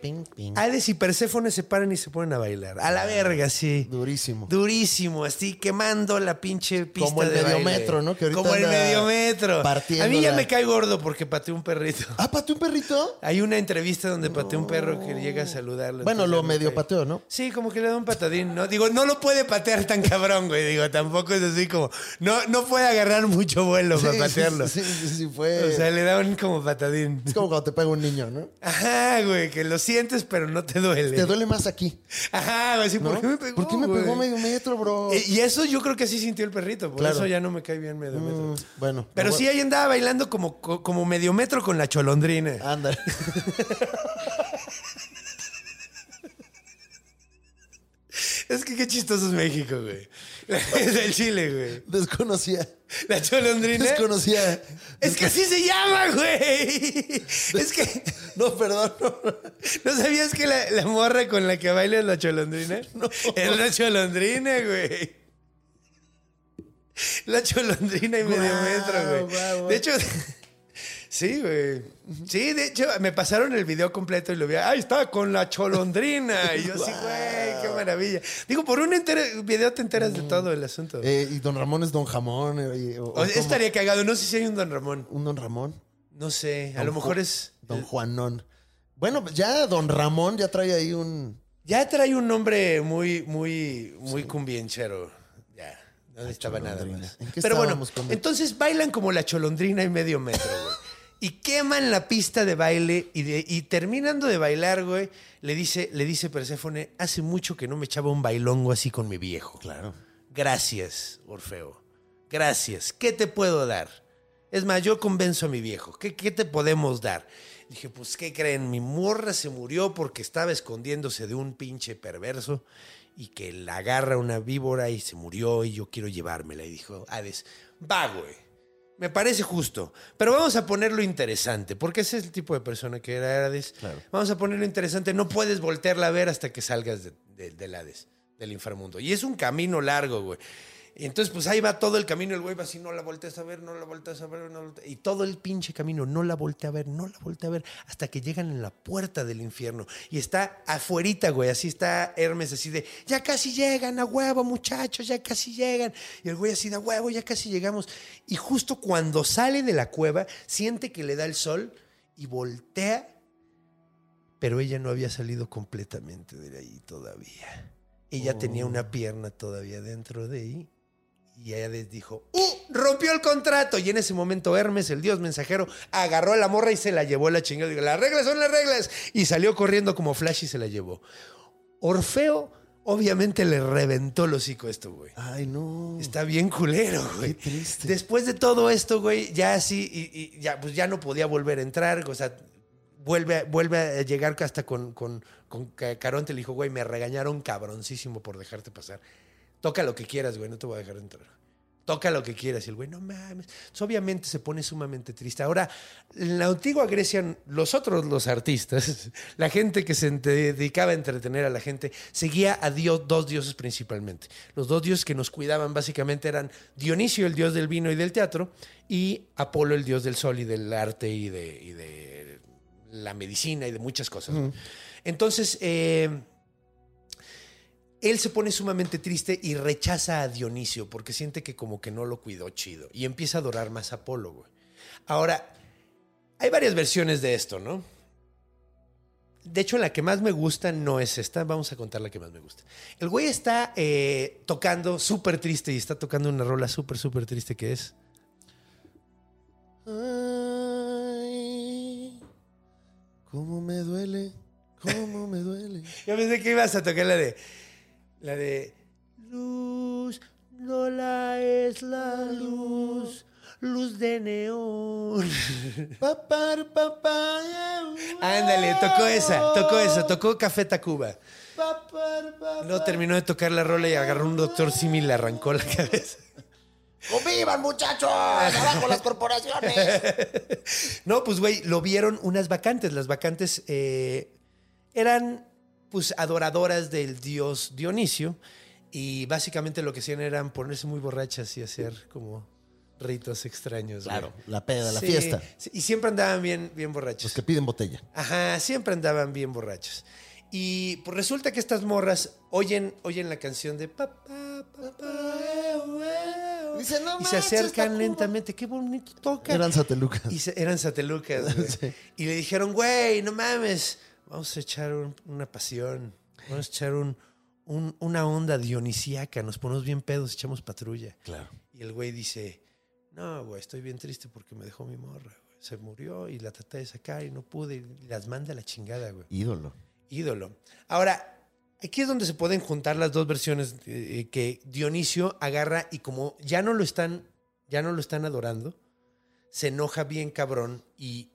Hades y Perséfone se paran y se ponen a bailar. A la verga, sí. Durísimo. Durísimo, así quemando la pinche pista Como el de baile. mediometro, ¿no? Que ahorita Como el mediometro. A mí ya me cae gordo porque pateé un perrito. Ah, pateó un perrito. Hay una entrevista donde pateó un perro que llega a saludarlo. Bueno, lo me medio pateó, ¿no? Sí, como que le da un patadín, ¿no? Digo, no lo puede patear tan cabrón, güey. Digo, tampoco es así como. No, no puede agarrar mucho vuelo para patearlo. Sí, sí, sí, fue. O sea, le da un como patadín. Es como cuando te pega un niño, ¿no? Ajá, güey, que lo sientes, pero no te duele. Te duele más aquí. Ajá, güey, sí, ¿no? ¿por qué me pegó? ¿Por qué me güey? pegó medio metro, bro? Eh, Y eso yo creo que así sintió el perrito, por Claro. eso ya no me cae bien medio metro. Mm, bueno. Pero no, sí ahí andaba bailando como, co- como medio metro con la cholondrina. Anda. Es que qué chistoso es México, güey. Es del Chile, güey. Desconocía. La cholondrina. Desconocía. Es que así se llama, güey. Es que. No, perdón. no. ¿No sabías que la, la morra con la que baila es la cholondrina? No. Es la cholondrina, güey. La cholondrina y medio metro, güey. De hecho, sí, güey. Sí, de hecho, me pasaron el video completo y lo vi. ¡Ahí está! Con la cholondrina. Y yo así, güey, qué maravilla. Digo, por un entero video te enteras de todo el asunto. Eh, y don Ramón es don Jamón. eh, o- o O estaría cagado. No sé si hay un Don Ramón. Un don Ramón. No sé. A Don lo mejor Ju- es. Don Juanón. Bueno, ya don Ramón ya trae ahí un. Ya trae un nombre muy, muy, muy cumbienchero. Ya, no necesitaba nada más. ¿En qué Pero bueno, entonces bailan como la cholondrina y medio metro, güey. Y queman la pista de baile y, de- y terminando de bailar, güey, le dice, le dice Perséfone, hace mucho que no me echaba un bailongo así con mi viejo. Claro. Gracias, Orfeo. Gracias. ¿Qué te puedo dar? Es más, yo convenzo a mi viejo. ¿Qué, qué te podemos dar? Dije, pues, ¿qué creen? Mi morra se murió porque estaba escondiéndose de un pinche perverso y que la agarra una víbora y se murió y yo quiero llevármela. Y dijo, Hades, va, güey. Me parece justo. Pero vamos a ponerlo interesante, porque ese es el tipo de persona que era Hades. Claro. Vamos a ponerlo interesante. No puedes voltearla a ver hasta que salgas de- de- del Hades, del inframundo. Y es un camino largo, güey. Y entonces, pues ahí va todo el camino, el güey va así, no la volteas a ver, no la volteas a ver, no la volteas- Y todo el pinche camino, no la voltea a ver, no la voltea a ver, hasta que llegan en la puerta del infierno. Y está afuerita, güey, así está Hermes, así de, ya casi llegan, a huevo, muchachos, ya casi llegan. Y el güey así de, a huevo, ya casi llegamos. Y justo cuando sale de la cueva, siente que le da el sol y voltea, pero ella no había salido completamente de ahí todavía. Ella tenía una pierna todavía dentro de ahí. Y ella les dijo, ¡Uh! Rompió el contrato. Y en ese momento Hermes, el dios mensajero, agarró a la morra y se la llevó a la chingada. Digo, las reglas son las reglas. Y salió corriendo como Flash y se la llevó. Orfeo, obviamente, le reventó el hocico esto, güey. Ay, no. Está bien culero, güey. Qué triste. Después de todo esto, güey, ya así, y, y ya, pues ya no podía volver a entrar, o sea, vuelve, vuelve a llegar hasta con, con, con Ca- Caronte, le dijo, güey, me regañaron cabroncísimo por dejarte pasar. Toca lo que quieras, güey, no te voy a dejar entrar. Toca lo que quieras. Y el güey, no mames. Entonces, obviamente se pone sumamente triste. Ahora, en la antigua Grecia, los otros, los artistas, la gente que se dedicaba a entretener a la gente, seguía a Dios, dos dioses principalmente. Los dos dioses que nos cuidaban básicamente eran Dionisio, el dios del vino y del teatro, y Apolo, el dios del sol y del arte y de, y de la medicina y de muchas cosas. Entonces, eh, él se pone sumamente triste y rechaza a Dionisio porque siente que como que no lo cuidó chido y empieza a adorar más a Apolo, güey. Ahora, hay varias versiones de esto, ¿no? De hecho, la que más me gusta no es esta. Vamos a contar la que más me gusta. El güey está eh, tocando súper triste y está tocando una rola súper, súper triste que es... Ay, cómo me duele, cómo me duele. Yo pensé que ibas a tocar la de... La de... Luz, Lola es la luz, luz de neón. Papar, papá, Ándale, tocó esa, tocó esa, tocó Café Tacuba. papar, papá. No terminó de tocar la rola y agarró un doctor Simi y le arrancó la cabeza. ¡Convivan, muchachos! ¡Abajo las corporaciones! No, pues güey, lo vieron unas vacantes. Las vacantes eh, eran pues adoradoras del dios Dionisio y básicamente lo que hacían eran ponerse muy borrachas y hacer como ritos extraños. güey. Claro, la peda, la Sí, fiesta. sí, y siempre andaban bien, bien borrachos. Los que piden botella. Ajá, siempre andaban bien borrachos. Y pues resulta que estas morras oyen, oyen la canción de papá, papá, Dice, "No y se acercan Tacuba". lentamente. Qué bonito toca. Eran satelucas. Y se- eran satelucas, güey. Y le dijeron, güey, no mames, vamos a echar un- una pasión, vamos a echar un, un- una onda dionisíaca, nos ponemos bien pedos, echamos patrulla. Claro. Y el güey dice, no, güey, estoy bien triste porque me dejó mi morra, güey. Se murió y la traté de sacar y no pude. Y las manda a la chingada, güey. Ídolo. Ídolo. Ahora, aquí es donde se pueden juntar las dos versiones eh, que Dionisio agarra y como ya no lo están, ya no lo están adorando, se enoja bien cabrón y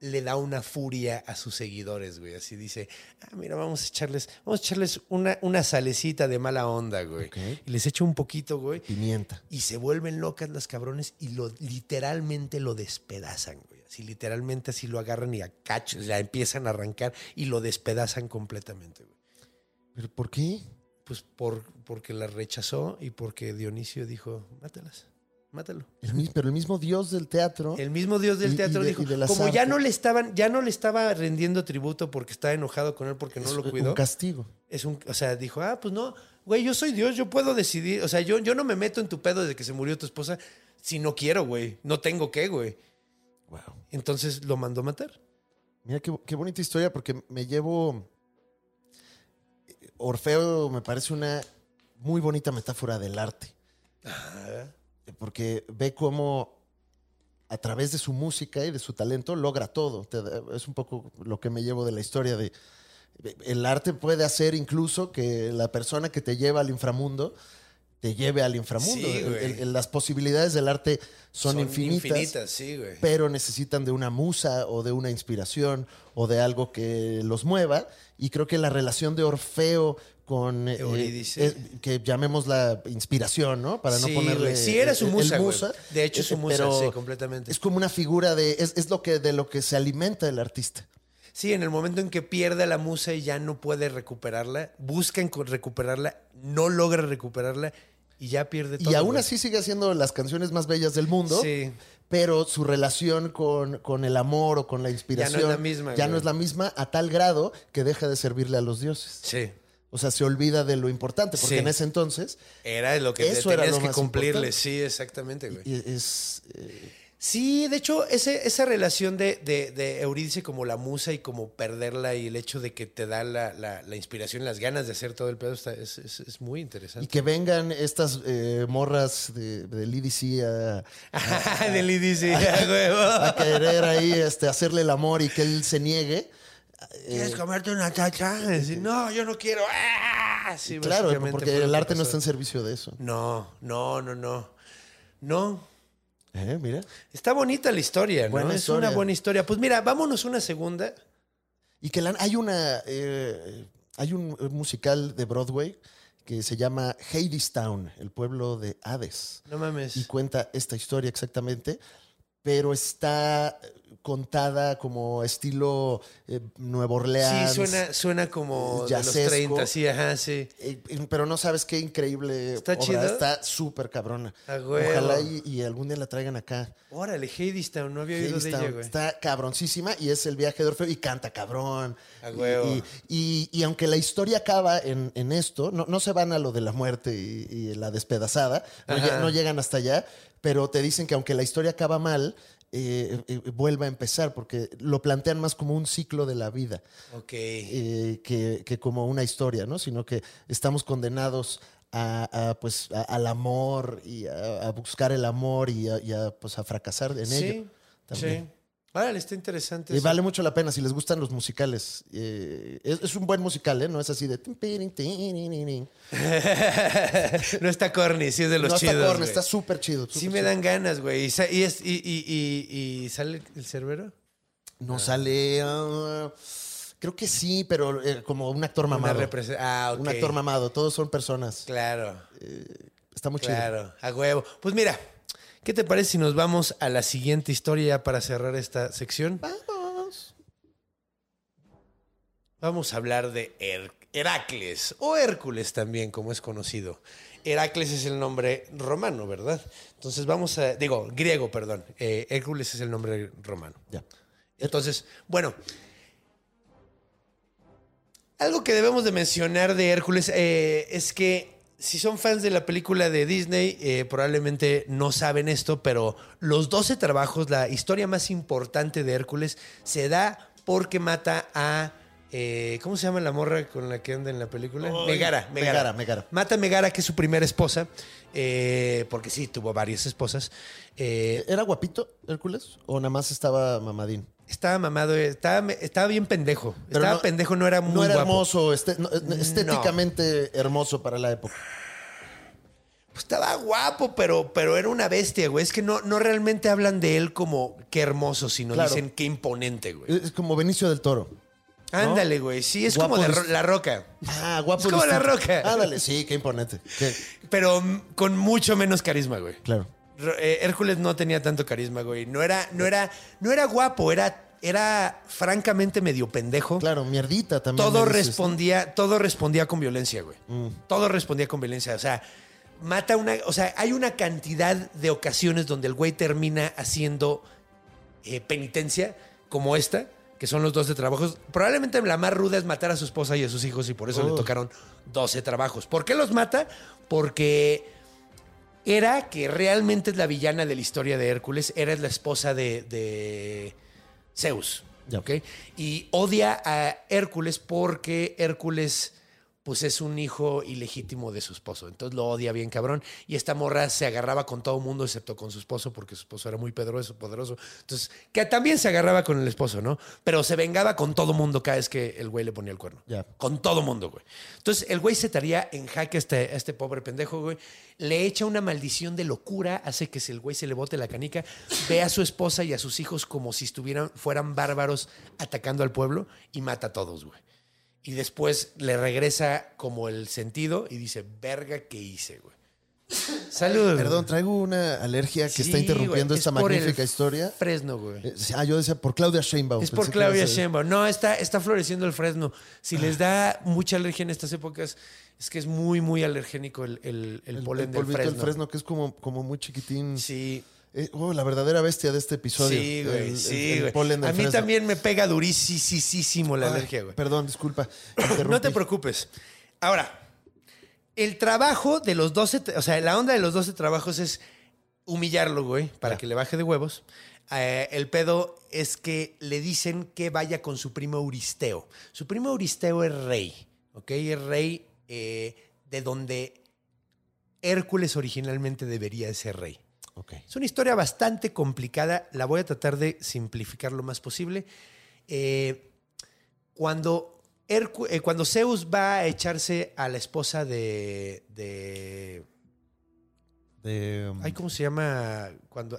le da una furia a sus seguidores, güey. Así dice, ah, mira, vamos a echarles, vamos a echarles una, una salecita de mala onda, güey. Y les echa un poquito, güey. Pimienta. Y se vuelven locas las cabrones y lo literalmente lo despedazan, güey. Así literalmente así lo agarran y a cacho, la empiezan a arrancar y lo despedazan completamente, güey. ¿Pero por qué? Pues por, porque la rechazó y porque Dionisio dijo, mátalas, mátalo. El pero el mismo dios del teatro. El mismo dios del y teatro dijo, y de las como ya no le estaban, ya no le estaba rendiendo tributo porque estaba enojado con él porque no es lo un cuidó. castigo. Es un, o sea, dijo, ah, pues no, güey, yo soy Dios, yo puedo decidir. O sea, yo, yo no me meto en tu pedo desde que se murió tu esposa si no quiero, güey. No tengo que, güey. Wow. Entonces lo mandó a matar. Mira qué, qué bonita historia porque me llevo. Orfeo me parece una muy bonita metáfora del arte. Porque ve cómo a través de su música y de su talento logra todo. Es un poco lo que me llevo de la historia de. El arte puede hacer incluso que la persona que te lleva al inframundo te lleve al inframundo. Sí, El- el- las posibilidades del arte son, infinitas sí, güey. pero necesitan de una musa o de una inspiración o de algo que los mueva. Y creo que la relación de Orfeo con eh, Eurídice. eh, que llamemos la inspiración, ¿no? Para no ponerle. Sí, era su el- el musa. De hecho, su Eh, musa, pero sí, completamente. Es como una figura de. Es, es lo que de lo que se alimenta el artista. Sí, en el momento en que pierde la musa y ya no puede recuperarla, busca recuperarla, no logra recuperarla Y ya pierde todo. Y aún güey. así sigue haciendo las canciones más bellas del mundo. Sí. Pero su relación con, con el amor o con la inspiración la misma, ya güey. no es la misma a tal grado que deja de servirle a los dioses. Sí. O sea, se olvida de lo importante, porque Sí. en ese entonces Era lo que Eso era tenías lo que cumplirle. importante. Sí, exactamente, güey. y- es... eh, Sí, de hecho, ese, esa relación de, de, de Eurídice como la musa y como perderla y el hecho de que te da la, la, la inspiración, las ganas de hacer todo el pedo, está- es, es- es muy y interesante. que vengan estas eh, morras de, del IDC a, Del IDC, a huevo. a querer ahí este, hacerle el amor y que él se niegue. ¿Quieres comerte una chacha? Decir, no, yo no quiero. ¡Ah! Sí, claro, porque el arte no está en servicio de eso. No, no, no, no. No. ¿Eh? Mira. Está bonita la historia, ¿no? Buena es historia. una buena historia. Pues mira, vámonos una segunda. Y que la- hay una. eh, hay un musical de Broadway que se llama Hadestown, el pueblo de Hades. No mames. Y cuenta esta historia exactamente, pero está contada como estilo eh, Nueva Orleans. Sí, suena, suena como de los Jazzesco. 30, sí, ajá, sí. Eh, pero no sabes qué increíble. ¿Está obra. chido? Está súper cabrona. A huevo. Ojalá y, y algún día la traigan acá. Órale, Hadestown, no había oído de ella, güey. Está cabroncísima y es el viaje de Orfeo y canta cabrón. A huevo. Y, y- y aunque la historia acaba en, en esto, no, no se van a lo de la muerte y, la despedazada, no llegan hasta allá, pero te dicen que aunque la historia acaba mal, eh, eh, vuelva a empezar, porque lo plantean más como un ciclo de la vida eh, que, que como una historia, ¿no? Sino que estamos condenados a, a, pues, a- al amor y a, a buscar el amor y a, y pues, a fracasar en ello. sí, también. sí. Órale, está interesante. Y eso. vale mucho la pena si les gustan los musicales. Eh, es, es un buen musical, ¿eh? No es así de... no está corny, sí es de los no está chidos. corny, está súper chido. Sí me chido. dan ganas, güey. ¿Y, sale el cerbero? No sale... ah, creo que sí, pero eh, como un actor mamado. Ah, ok. Un actor mamado. Todos son personas. Claro, Está muy chido. claro. A huevo. Pues mira, ¿qué te parece si nos vamos a la siguiente historia para cerrar esta sección? Vamos. Vamos a hablar de Her- Heracles o Hércules también, como es conocido. Heracles es el nombre romano, ¿verdad? Entonces vamos a, digo, griego, perdón. Eh, Hércules es el nombre romano. Ya. Entonces, bueno, algo que debemos de mencionar de Hércules eh, es que si son fans de la película de Disney, eh, probablemente no saben esto, pero los 12 trabajos, la historia más importante de Hércules, se da porque mata a... eh, ¿Cómo se llama la morra con la que anda en la película? Megara, Megara. Megara, Megara. Mata a Megara, que es su primera esposa, eh, porque sí, tuvo varias esposas. Eh, ¿Era guapito Hércules? ¿O nada más estaba mamadín? Estaba mamado, eh, estaba, estaba bien pendejo. Pero estaba no- pendejo, no era muy no era guapo. hermoso, este- no, estéticamente hermoso para la época. Pues estaba guapo, pero, pero era una bestia, güey. Es que no, no realmente hablan de él como qué hermoso, sino Claro. dicen qué imponente, güey. Es como Benicio del Toro. Ándale, güey. Sí, es Guapo como de dis- ro- la roca. Ah, guapo. Es como La. Roca. Ándale, sí, qué imponente. Qué- Pero con mucho menos carisma, güey. claro. Eh, Hércules no tenía tanto carisma, güey. No era, no era, no era guapo, era, era francamente medio pendejo. Claro, mierdita también. todo respondía, todo respondía con violencia, güey. Mm. Todo respondía con violencia. O sea, mata una. O sea, hay una cantidad de ocasiones donde el güey termina haciendo eh, penitencia, como esta, que son los 12 trabajos. Probablemente la más ruda es matar a su esposa y a sus hijos, y por eso le tocaron 12 trabajos. ¿Por qué los mata? Porque era que realmente es la villana de la historia de Hércules, era la esposa de, de Zeus. ¿ok? Y odia a Hércules porque Hércules pues es un hijo ilegítimo de su esposo. Entonces lo odia bien cabrón. Y esta morra se agarraba con todo mundo excepto con su esposo porque su esposo era muy poderoso, poderoso. Entonces, que también se agarraba con el esposo, ¿no? Pero se vengaba con todo mundo cada vez que el güey le ponía el cuerno. Con todo mundo, güey. Entonces, el güey se estaría en jaque a este, a este pobre pendejo, güey. Le echa una maldición de locura, hace que si el güey se le bote la canica, ve a su esposa y a sus hijos como si estuvieran, fueran bárbaros atacando al pueblo y mata a todos, güey. Y después le regresa como el sentido y dice, verga, ¿qué hice, güey? Salud. Perdón, traigo una alergia que Sí, está interrumpiendo esta el magnífica historia. Fresno, güey. Eh, Ah, yo decía por Claudia Sheinbaum. Es por Pensé Claudia Sheinbaum. No, está, está floreciendo el fresno. Si les da mucha alergia en estas épocas, es que es muy, muy alergénico el, el, el El, polen el del fresno. del fresno, que es como, como muy chiquitín. Sí, Eh, oh, la verdadera bestia de este episodio. sí, güey. El- sí, el polen A mí también me pega durísimo la Ay, alergia, güey. Perdón, disculpa. No te preocupes. Ahora, el trabajo de los 12, tra- o sea, la onda de los 12 trabajos es humillarlo, güey, para que le baje de huevos. Eh, el pedo es que le dicen que vaya con su primo Euristeo. Su primo Euristeo es rey, ¿ok? Es rey eh, de donde Hércules originalmente debería de ser rey. Es una historia bastante complicada. La voy a tratar de simplificar lo más posible. Eh, cuando, Hercu- eh, cuando Zeus va a echarse a la esposa de. de De, um, ay, ¿Cómo se llama? Cuando.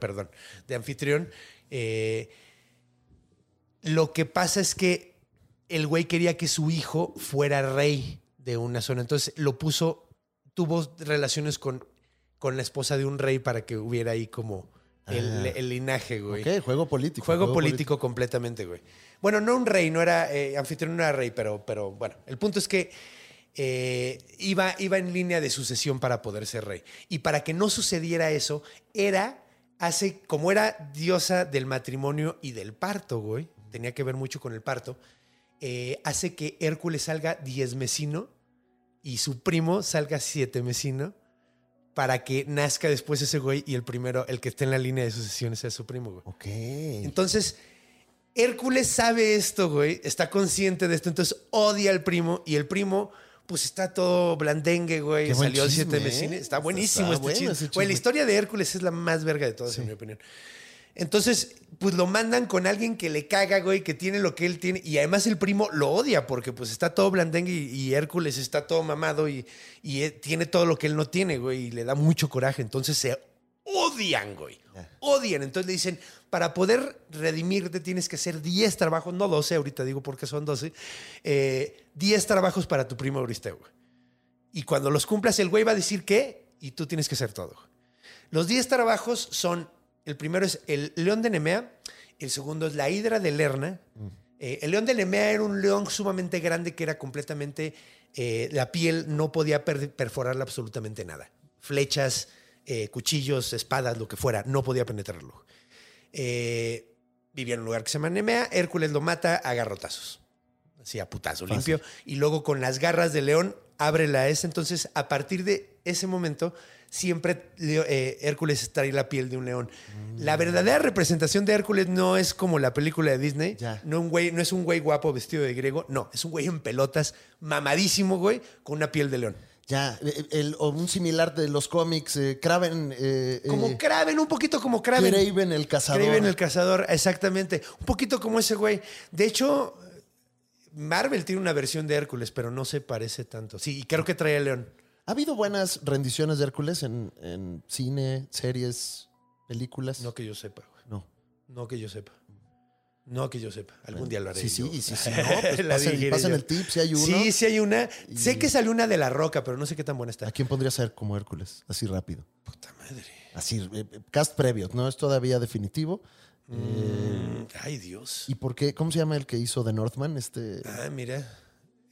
Perdón. De anfitrión. eh, lo que pasa es que el güey quería que su hijo fuera rey de una zona. Entonces lo puso. Tuvo relaciones con, con la esposa de un rey para que hubiera ahí como el, Ah. el linaje, güey. ok, juego político. Juego político completamente, güey. Bueno, no un rey, no era, eh, anfitrión no era rey, pero, pero bueno, el punto es que eh, iba, iba en línea de sucesión para poder ser rey. Y para que no sucediera eso, era, hace, como era diosa del matrimonio y del parto, güey, tenía que ver mucho con el parto, eh, hace que Hércules salga diez mesino y su primo salga siete mesino para que nazca después ese güey y el primero, el que esté en la línea de sucesión sea su primo, güey. Ok. Entonces, Hércules sabe esto, güey, está consciente de esto, entonces odia al primo y el primo, pues está todo blandengue, güey, Qué salió chisme, siete ¿eh? vecinos, está buenísimo Está este bueno chisme. Güey, la historia de Hércules es la más verga de todas, en mi opinión. Entonces, pues lo mandan con alguien que le caga, güey, que tiene lo que él tiene. Y además el primo lo odia porque pues está todo blandengue y, y Hércules está todo mamado y, y eh, tiene todo lo que él no tiene, güey, y le da mucho coraje. Entonces se odian, güey. Odian. Entonces le dicen, para poder redimirte tienes que hacer 10 trabajos, no 12, ahorita digo porque son 12, eh, 10 trabajos para tu primo Euristeo. Y cuando los cumplas, el güey va a decir qué y tú tienes que hacer todo. Los 10 trabajos son, el primero es el león de Nemea, el segundo es la hidra de Lerna. Eh, el león de Nemea era un león sumamente grande que era completamente, eh, la piel no podía per- perforarla absolutamente nada. Flechas, eh, cuchillos, espadas, lo que fuera, no podía penetrarlo. Eh, vivía en un lugar que se llama Nemea, Hércules lo mata a garrotazos. Así a putazo limpio. Y luego con las garras de león abre la S. Entonces, a partir de ese momento, siempre eh, Hércules trae la piel de un león. La verdadera representación de Hércules no es como la película de Disney. Ya. No, un güey, no es un güey guapo vestido de griego. No, es un güey en pelotas, mamadísimo, güey, con una piel de león. Ya, eh, el- o un similar de los cómics, eh, Kraven. eh, Como eh, Kraven, un poquito como Kraven. Kraven el cazador. Kraven el cazador, exactamente. Un poquito como ese güey. De hecho, Marvel tiene una versión de Hércules, pero no se parece tanto. Sí, y creo que trae a León. ¿Ha habido buenas rendiciones de Hércules en, en cine, series, películas? No que yo sepa, güey. No. No que yo sepa. No que yo sepa. Algún día lo haré. Sí, sí, yo. y si, si no, pues La pasen, pasen el tip si hay uno. Sí, sí hay una. Y- Sé que salió una de La Roca, pero no sé qué tan buena está. ¿A quién pondría ser como Hércules? Así rápido. Puta madre. Así, eh, eh, cast previo, no es todavía definitivo. Eh, Mm, Ay, Dios. ¿Y por qué? ¿Cómo se llama el que hizo The Northman? Este, Ah, mira.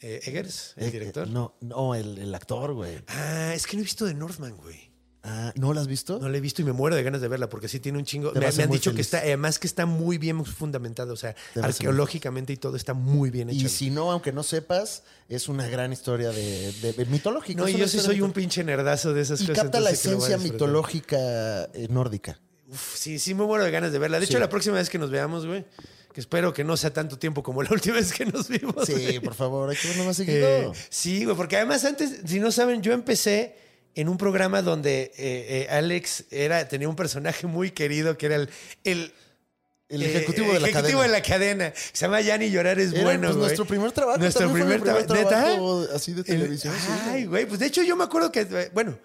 Eh, Eggers, el eh, director. no, no, el, el actor, güey. Ah, es que no he visto de Northman, güey. Ah, ¿No lo has visto? No la he visto y me muero de ganas de verla porque sí tiene un chingo. Me, han dicho que está, además que está muy bien fundamentado, o sea, Te arqueológicamente y todo está muy bien hecho. y si no, aunque no sepas, es una gran historia de, de- de mitológica. no, yo sí soy un pinche nerdazo de esas Y cosas. capta la esencia mitológica eh, nórdica. Uf, sí, sí me muero de ganas de verla. De Sí. hecho, la próxima vez que nos veamos, güey, Que espero que no sea tanto tiempo como la última vez que nos vimos. Sí, por favor, hay que verlo más Eh, seguido. sí, güey, porque además antes, si no saben, yo empecé en un programa donde eh, eh, Alex era, tenía un personaje muy querido que era el, el, el eh, ejecutivo de la ejecutivo de la cadena. Se llama Yanni Llorar es Era, bueno. pues, güey. nuestro primer trabajo. Nuestro también fue primer, mi primer traba- ¿Neta? trabajo así de El- televisión. sí, Ay, güey. pues de hecho yo me acuerdo que, eh, bueno,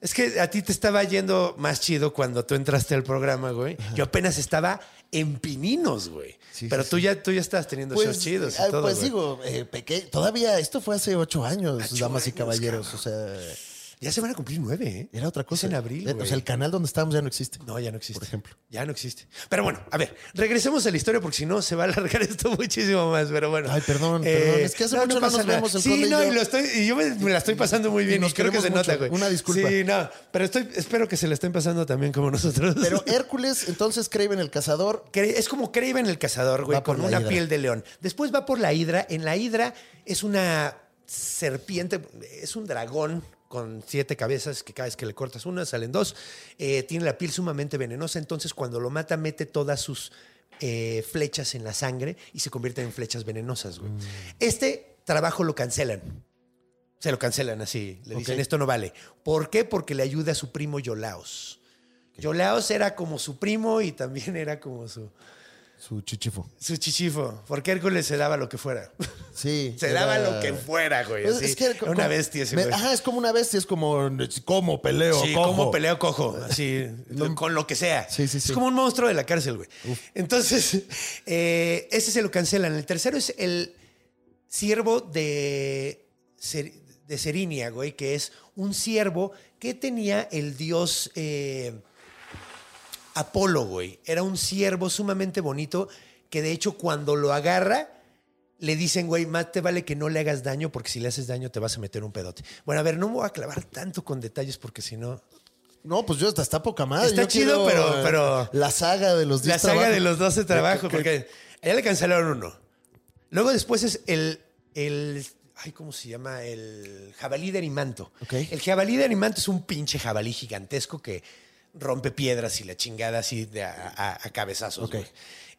es que a ti te estaba yendo más chido cuando tú entraste al programa, güey. Yo apenas estaba en pininos, güey. Sí, Pero sí, tú ya tú ya estabas teniendo shows chidos y ah, todo, pues güey. digo, eh, peque- todavía esto fue hace ocho años, Ocho damas y caballeros. cabrón. O sea, Ya se van a cumplir nueve, ¿eh? era otra cosa. Es en abril, Eh. O sea, el canal donde estábamos ya no existe. No, ya no existe. Por ejemplo. Ya no existe. Pero bueno, a ver, regresemos a la historia porque si no se va a alargar esto muchísimo más. Pero bueno. Eh, Ay, perdón, perdón. Es que hace mucho no pasa nos nada. vemos, el Sí, Conde y no, yo. y, lo estoy, y yo me, me la estoy pasando muy bien. nos Y creo que se nota, mucho. güey. Una disculpa. Sí, no, pero estoy, espero que se la estén pasando también como nosotros. Pero Hércules, entonces Craven el cazador. Es como Kraven el cazador, güey, con una hidra. piel de león. Después va por la hidra. En la hidra es una serpiente, es un dragón con siete cabezas que cada vez que le cortas una salen dos. Eh, tiene la piel sumamente venenosa, entonces cuando lo mata mete todas sus eh, flechas en la sangre y se convierten en flechas venenosas, güey. Este trabajo lo cancelan. Se lo cancelan así. Le dicen, esto no vale. ¿Por qué? Porque le ayuda a su primo Yolaos. Yolaos era como su primo y también era como su, Su chichifo. su chichifo. Porque Hércules se daba lo que fuera. Sí. Se era- daba lo que fuera, güey. Pues, es que era Era una bestia ese me- güey. Ajá, es como una bestia, es como cómo peleo, Sí, cojo. como peleo cojo, así, con lo que sea. Sí, sí, sí. Es como un monstruo de la cárcel, güey. Entonces, eh, ese se lo cancelan. El tercero es el siervo de, de Serinia, güey, que es un siervo que tenía el dios eh, Apolo, güey. Era un siervo sumamente bonito que de hecho cuando lo agarra le dicen, güey, más te vale que no le hagas daño porque si le haces daño te vas a meter un pedote. Bueno, a ver, no me voy a clavar tanto con detalles porque si no... No, pues yo hasta está poca madre. Está Yo chido, quiero, pero- pero- La saga de los 10 La saga trabajos. de los 12 trabajos, Que- porque allá le cancelaron uno. Luego después es el, el ay, ¿cómo se llama? El jabalí de Arimanto. Ok. El jabalí de Arimanto es un pinche jabalí gigantesco que rompe piedras y la chingada así de a, a- a cabezazos.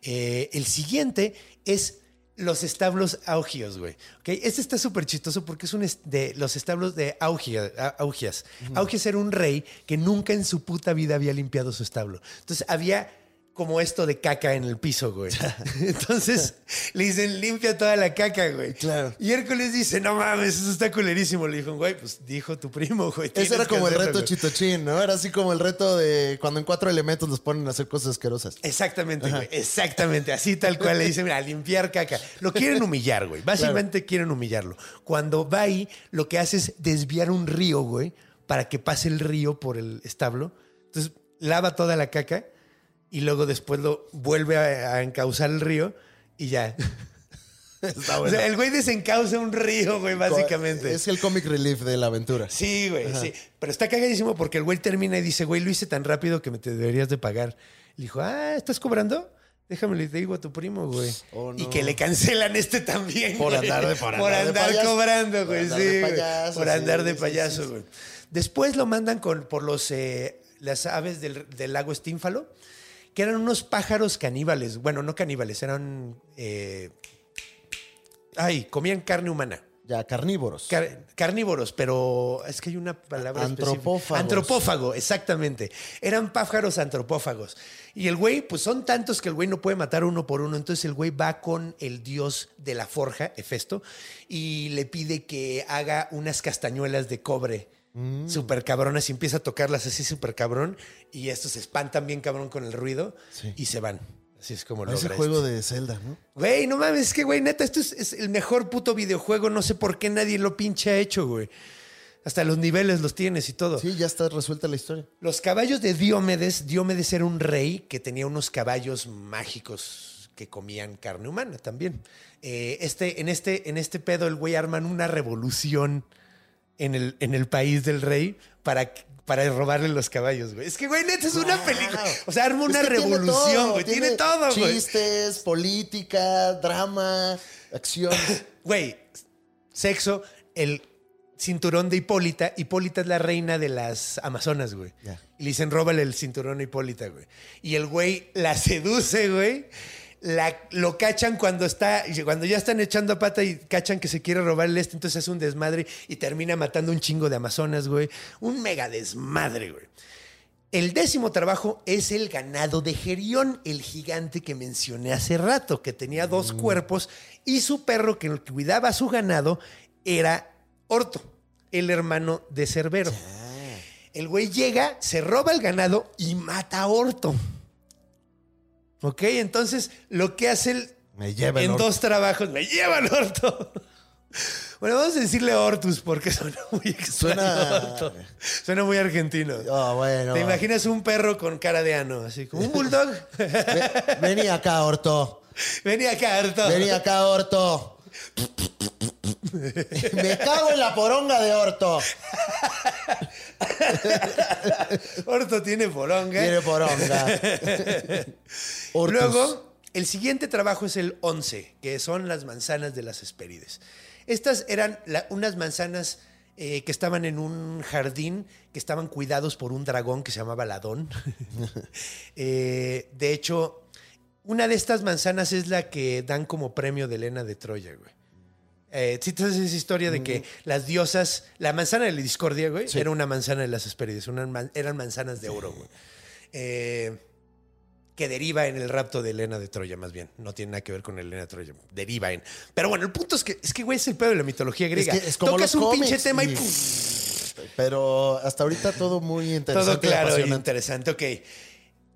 Eh, el siguiente es los establos augios, güey. ¿Ok? Este está súper chistoso porque es un est- de los establos de Augia- Augias. Augias era un rey que nunca en su puta vida había limpiado su establo. Entonces había como esto de caca en el piso, güey. Entonces le dicen, limpia toda la caca, güey. Claro. Y Hércules dice, no mames, eso está culerísimo. Le dijo, güey, pues dijo tu primo, güey. Ese era como el reto güey". chitochín, ¿no? Era así como el reto de cuando en cuatro elementos nos ponen a hacer cosas asquerosas. Exactamente, güey. Exactamente. Así tal cual le dicen, mira, limpiar caca. Lo quieren humillar, güey. Básicamente quieren humillarlo. Cuando va ahí, lo que hace es desviar un río, güey, para que pase el río por el establo. Entonces, lava toda la caca y luego después lo vuelve a, a encauzar el río y ya. Está O sea, el güey desencauza un río, güey, básicamente. Es el comic relief de la aventura. Sí, güey, sí. Pero está cagadísimo porque el güey termina y dice, güey, lo hice tan rápido que me te deberías de pagar. Le dijo, ah, ¿estás cobrando? Déjame le digo a tu primo, güey. Oh, no. Y que le cancelan este también. Por güey. andar de- por Por andar andar cobrando, Por güey. andar sí, de payaso, Por andar de sí, payaso, sí. güey. Después lo mandan con, por los, eh, las aves del, del lago Estínfalo, que eran unos pájaros caníbales. Bueno, no caníbales, eran... eh, ay, comían carne humana. Ya, carnívoros. Car- carnívoros, pero es que hay una palabra específica. Antropófagos. Antropófago, exactamente. Eran pájaros antropófagos. Y el güey, pues son tantos que el güey no puede matar uno por uno. Entonces el güey va con el dios de la forja, Hefesto, y le pide que haga unas castañuelas de cobre. Mm. Súper cabronas y empieza a tocarlas así súper cabrón y estos se espantan bien cabrón con el ruido Sí. y se van. Así es como Ese logra juego esto. de Zelda, ¿no? Güey, no mames, es que, güey, neta, esto es, es el mejor puto videojuego. No sé por qué nadie lo pinche ha hecho, güey. Hasta los niveles los tienes y todo. Sí, ya está resuelta la historia. Los caballos de Diomedes, Diomedes era un rey que tenía unos caballos mágicos que comían carne humana también. Eh, este, en, este, en este pedo, el güey arman una revolución en el, en el país del rey para, para robarle los caballos, güey. Es que, güey, neta, es una película. O sea, arma una Es que tiene revolución, todo, güey. Tiene, todo, güey. Chistes, política, drama, acción. Güey, sexo, el cinturón de Hipólita. Hipólita es la reina de las Amazonas, güey. Y le dicen, róbale el cinturón a Hipólita, güey. Y el güey la seduce, güey. La- lo cachan cuando está, cuando ya están echando a pata y cachan que se quiere robar el este, entonces hace un desmadre y termina matando un chingo de amazonas, güey. Un mega desmadre, güey. El décimo trabajo es el ganado de Gerión, el gigante que mencioné hace rato, que tenía dos cuerpos y su perro que cuidaba a su ganado era Orto, el hermano de Cerbero. El güey llega, se roba el ganado y mata a Orto. Ok, entonces lo que hace el, Me lleva el en orto. dos trabajos, me lleva el Orto. Bueno, vamos a decirle Ortus porque suena muy extraño. Suena- muy argentino. Oh, bueno. ¿Te imaginas un perro con cara de ano? Así como un bulldog. Ve- Vení acá, Orto. Vení acá, Orto. Vení acá, Orto. Me cago en la poronga de Orto. Orto tiene poronga. Tiene poronga. Luego, el siguiente trabajo es el 11, que son las manzanas de las Hespérides. Estas eran la- unas manzanas eh, que estaban en un jardín, que estaban cuidados por un dragón que se llamaba Ladón. Eh, de hecho, una de estas manzanas es la que dan como premio de Elena de Troya, güey. Eh, ¿sí te sabes esa historia de que las diosas, la manzana de la discordia, güey, era una manzana de las Hespérides, man- eran manzanas de oro, güey. Eh, que deriva en el rapto de Elena de Troya, más bien. No tiene nada que ver con Elena de Troya. Deriva en. Pero bueno, el punto es que, es que güey, es el pedo de la mitología griega. que es como Tocas los un pinche tema y. y-. Pero hasta ahorita todo muy interesante. Todo claro y apasionante. interesante. Ok.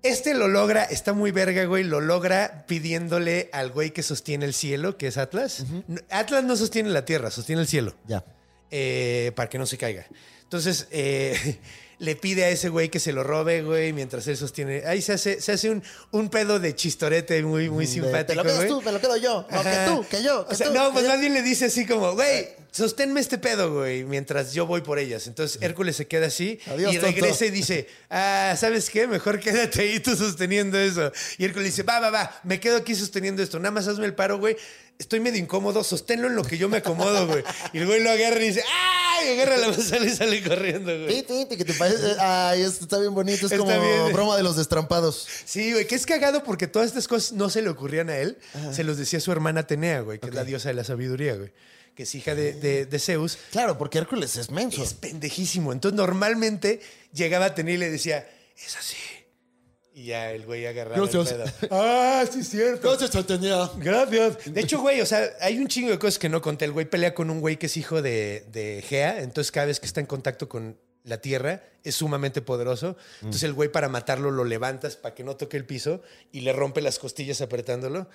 Este lo logra, está muy verga, güey. Lo logra pidiéndole al güey que sostiene el cielo, que es Atlas. Atlas no sostiene la tierra, sostiene el cielo. Ya. eh, para que no se caiga. Entonces, eh, le pide a ese güey que se lo robe, güey, mientras él sostiene. Ahí se hace, se hace un, un pedo de chistorete muy, muy De, simpático. Te lo quedas güey. tú, me lo quedo yo. No, que tú, que yo. que O sea, tú, no, pues más bien le dice así como, güey, sosténme este pedo, güey, mientras yo voy por ellas. Entonces Hércules se queda así Adiós, y tonto. regresa y dice, ah, ¿sabes qué? Mejor quédate ahí tú sosteniendo eso. Y Hércules dice, va, va, va, me quedo aquí sosteniendo esto. Nada más hazme el paro, güey. Estoy medio incómodo, sosténlo en lo que yo me acomodo, güey. Y el güey lo agarra y dice, ¡ay! Agarra la manzana y sale corriendo, güey. Ti, ti, que te parece. Ay, esto está bien bonito. Es Está como bien. broma de los destrampados. Sí, güey, que es cagado porque todas estas cosas no se le ocurrían a él. Se los decía su hermana Atenea, güey, que es la diosa de la sabiduría, güey. Que es hija de, de- de Zeus. Claro, porque Hércules es menso. Es pendejísimo. Entonces, normalmente llegaba a Atenea y le decía, es así. Y ya el güey agarraba el Gracias. pedo. Ah, sí, es cierto. Entonces, Atenea. Gracias. De hecho, güey, o sea, hay un chingo de cosas que no conté. El güey pelea con un güey que es hijo de, de Gea. Entonces, cada vez que está en contacto con la tierra, es sumamente poderoso. Entonces, el güey para matarlo lo levantas para que no toque el piso y le rompe las costillas apretándolo.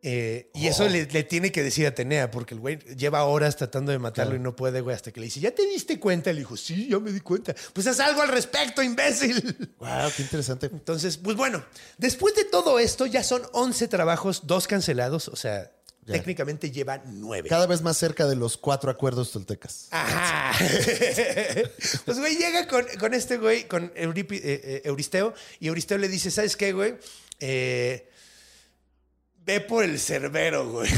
Eh, y eso le, le tiene que decir a Atenea, porque el güey lleva horas tratando de matarlo y no puede, güey, hasta que le dice, ¿ya te diste cuenta? Le dijo, sí, ya me di cuenta. Pues haz algo al respecto, imbécil. Wow, qué interesante. Entonces, pues bueno, después de todo esto ya son 11 trabajos, dos cancelados, o sea, Ya. técnicamente lleva 9. Cada vez más cerca de los cuatro acuerdos toltecas. Ajá. pues güey, llega con, con este güey, con eh, eh, Euristeo, y Euristeo le dice, ¿sabes qué, güey? Eh, ve por el cerbero, güey.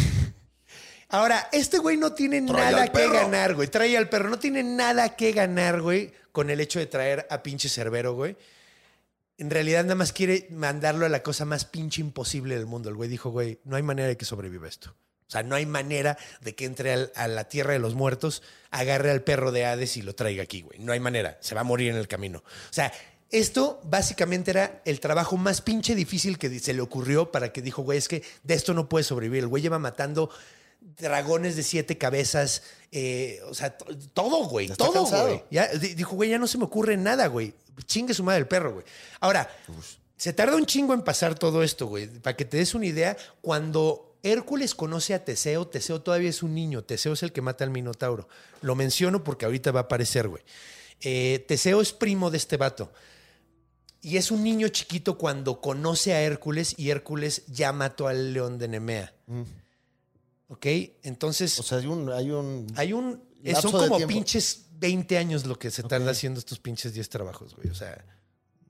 Ahora, este güey no tiene Trae nada que ganar, güey. Trae al perro. No tiene nada que ganar, güey, con el hecho de traer a pinche cerbero, güey. En realidad nada más quiere mandarlo a la cosa más pinche imposible del mundo. El güey dijo, güey, no hay manera de que sobreviva esto. O sea, no hay manera de que entre al- a la tierra de los muertos, agarre al perro de Hades y lo traiga aquí, güey. No hay manera. Se va a morir en el camino. O sea, esto básicamente era el trabajo más pinche difícil que se le ocurrió para que dijo, güey, es que de esto no puede sobrevivir. El güey lleva matando dragones de siete cabezas, eh, o sea, to- todo, güey, Ya todo, güey. Ya, di- dijo, güey, ya no se me ocurre nada, güey. Chingue su madre el perro, güey. Ahora, se tarda un chingo en pasar todo esto, güey. Para que te des una idea, cuando Hércules conoce a Teseo, Teseo todavía es un niño. Teseo es el que mata al Minotauro. Lo menciono porque ahorita va a aparecer, güey. Eh, Teseo es primo de este vato. Y es un niño chiquito cuando conoce a Hércules y Hércules ya mató al león de Nemea. ¿Ok? Entonces, O sea, hay un. Hay un hay un. Son como pinches 20 años lo que se tarda haciendo estos pinches 10 trabajos, güey. O sea,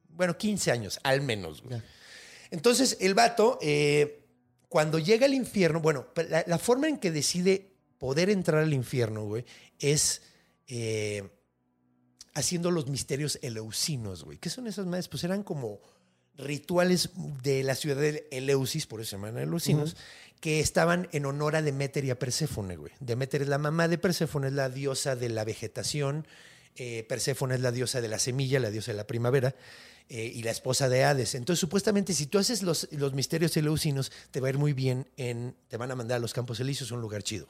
bueno, 15 años, al menos, güey. Entonces, el vato, eh, cuando llega al infierno, bueno, la, la forma en que decide poder entrar al infierno, güey, es eh, haciendo los misterios eleusinos, güey. ¿Qué son esas madres? Pues eran como rituales de la ciudad de Eleusis, por eso se llaman Eleusinos, que estaban en honor a Demeter y a Perséfone, güey. Demeter es la mamá de Perséfone, es la diosa de la vegetación. Eh, Perséfone es la diosa de la semilla, la diosa de la primavera. eh, y la esposa de Hades. Entonces, supuestamente, si tú haces los, los misterios eleusinos, te va a ir muy bien en. Te van a mandar a los Campos Elíseos, un lugar chido.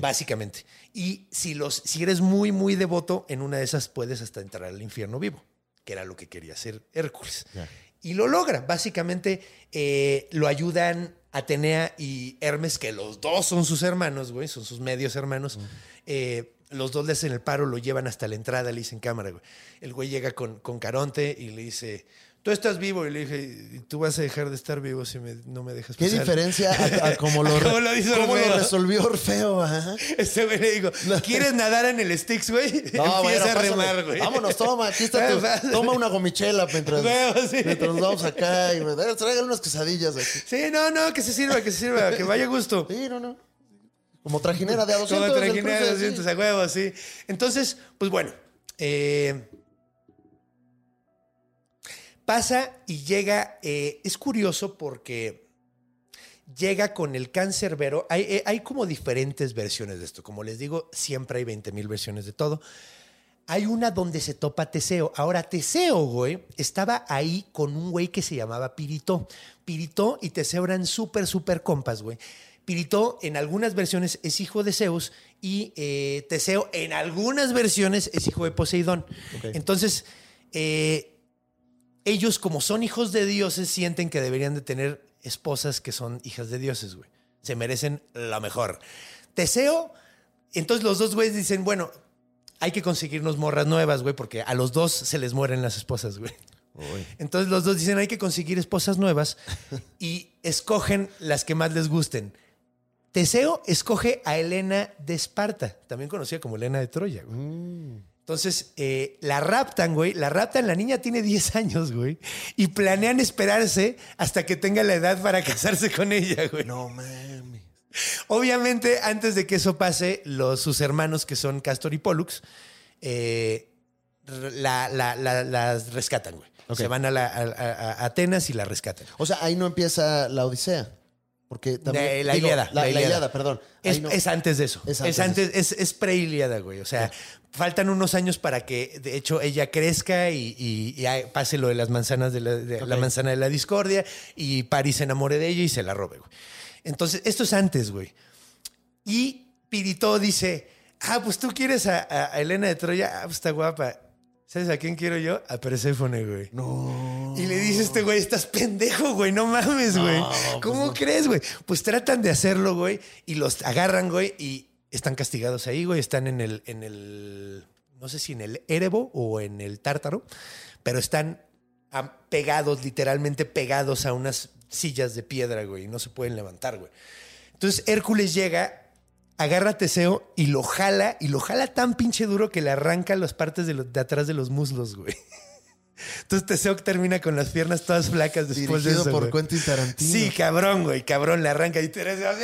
Básicamente. Y si, los, si eres muy, muy devoto, en una de esas puedes hasta entrar al infierno vivo, que era lo que quería hacer Hércules. Y lo logra. Básicamente eh, lo ayudan Atenea y Hermes, que los dos son sus hermanos, güey, son sus medios hermanos. Eh, los dos le hacen el paro, lo llevan hasta la entrada, le dicen cámara, güey. El güey llega con, con Caronte y le dice, tú estás vivo. Y le dije, "¿Y tú vas a dejar de estar vivo si me- no me dejas ¿Qué pasar?" diferencia a, a cómo lo, ¿Cómo lo hizo cómo lo resolvió Orfeo? Ajá. Ese güey le digo, ¿quieres nadar en el Styx, güey? No, Empieza bueno, a remar, güey. Vámonos, toma, aquí está tu-. Toma una gomichela mientras, sí. mientras nos vamos acá y me traigan unas quesadillas aquí. Sí, no, no, que se sirva, que se sirva, que vaya gusto. Sí, no, no. Como trajinera de a 200. Como trajinera de 200 sí. a huevo, sí. Entonces, pues bueno, eh, pasa y llega, eh, es curioso porque llega con el cancerbero. Hay, eh, hay como diferentes versiones de esto. Como les digo, siempre hay 20 mil versiones de todo. Hay una donde se topa Teseo. Ahora, Teseo, güey, estaba ahí con un güey que se llamaba Pirito. Pirito y Teseo eran súper, súper compas, güey. Pirito en algunas versiones es hijo de Zeus y eh, Teseo en algunas versiones es hijo de Poseidón. Entonces, eh, ellos como son hijos de dioses sienten que deberían de tener esposas que son hijas de dioses, güey. Se merecen lo mejor. Teseo, entonces los dos güeyes dicen, bueno, hay que conseguirnos morras nuevas, güey, porque a los dos se les mueren las esposas, güey. Entonces los dos dicen, hay que conseguir esposas nuevas y escogen las que más les gusten. Teseo escoge a Helena de Esparta, también conocida como Helena de Troya, güey. Entonces, eh, la raptan, güey. La raptan, la niña tiene 10 años, güey. Y planean esperarse hasta que tenga la edad para casarse con ella, güey. No mames. Obviamente, antes de que eso pase, los, sus hermanos, que son Castor y Pollux, eh, la- la- la- las rescatan, güey. Ok. Se van a, la- a- a- a Atenas y la rescatan. O sea, ahí no empieza la Odisea. Porque también. De- la digo, Ilíada. La, la. Ilíada, perdón. Es, no- es antes de eso. Es Es antes antes, es, es pre-Ilíada, güey. O sea, faltan unos años para que, de hecho, ella crezca y, y- y hay- pase lo de las manzanas de, la, de la manzana de la discordia y Paris se enamore de ella y se la robe, güey. Entonces, esto es antes, güey. Y Pirito dice, ah, pues tú quieres a- a Elena de Troya, ah, pues está guapa. ¿Sabes a quién quiero yo? A Perséfone, güey. No. Y le dice este güey, estás pendejo, güey, no mames, güey. ¿Cómo crees, güey? Pues tratan de hacerlo, güey, y los agarran, güey, y están castigados ahí, güey. Están en el, en el, no sé si en el Erebo o en el Tártaro, pero están pegados, literalmente pegados a unas sillas de piedra, güey, y no se pueden levantar, güey. Entonces Hércules llega, agarra a Teseo y lo jala, y lo jala tan pinche duro que le arranca las partes de, atrás de los muslos, güey. Entonces Teseo termina con las piernas todas flacas después Dirigido de eso. por güey. Quentin Tarantino. Sí, cabrón, güey, cabrón, le arranca y Teresa,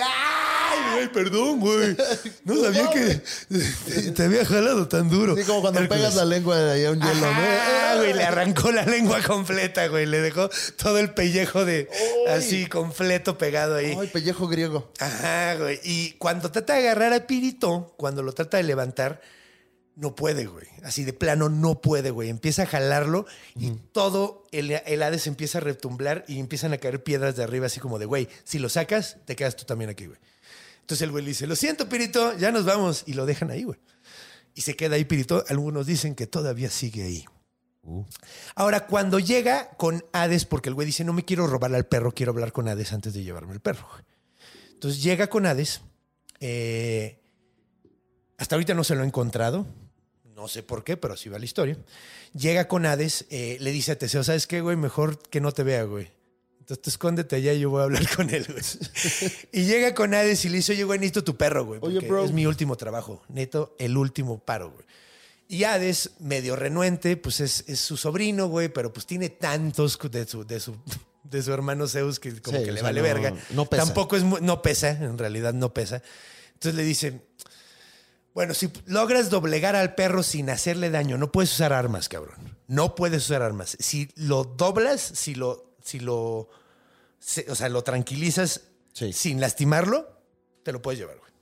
¡ay, güey, perdón, güey! No sabía que te había jalado tan duro. Sí, como cuando Hércules. pegas la lengua a un hielo, Ajá, ¿no? güey, le arrancó la lengua completa, güey. Le dejó todo el pellejo de así completo pegado ahí. Ay, pellejo griego. Ajá, güey. Y cuando trata de agarrar a Pirito, cuando lo trata de levantar, no puede, güey. Así de plano no puede, güey. Empieza a jalarlo y todo el, el Hades empieza a retumblar y empiezan a caer piedras de arriba, así como de, güey, si lo sacas, te quedas tú también aquí, güey. Entonces el güey le dice, lo siento, Pirito, ya nos vamos. Y lo dejan ahí, güey. Y se queda ahí Pirito. Algunos dicen que todavía sigue ahí. Ahora, cuando llega con Hades, porque el güey dice, no me quiero robar al perro, quiero hablar con Hades antes de llevarme el perro. Entonces llega con Hades. eh, hasta ahorita no se lo ha encontrado. No sé por qué, pero así va la historia. Llega con Hades, eh, le dice a Teseo, ¿sabes qué, güey? Mejor que no te vea, güey. Entonces tú escóndete allá y yo voy a hablar con él, güey. y llega con Hades y le dice, oye, güey, necesito tu perro, güey. Oye, bro. Es mi último trabajo. Neto, el último paro, güey. Y Hades, medio renuente, pues es, es su sobrino, güey, pero pues tiene tantos de su, de su, de su hermano Zeus que como Sí, que le sea, vale no- verga. no pesa. Tampoco es, no pesa, en realidad no pesa. Entonces le dice, bueno, si logras doblegar al perro sin hacerle daño, no puedes usar armas, cabrón. No puedes usar armas. Si lo doblas, si lo, si lo, o sea, lo tranquilizas Sí. sin lastimarlo, te lo puedes llevar, güey.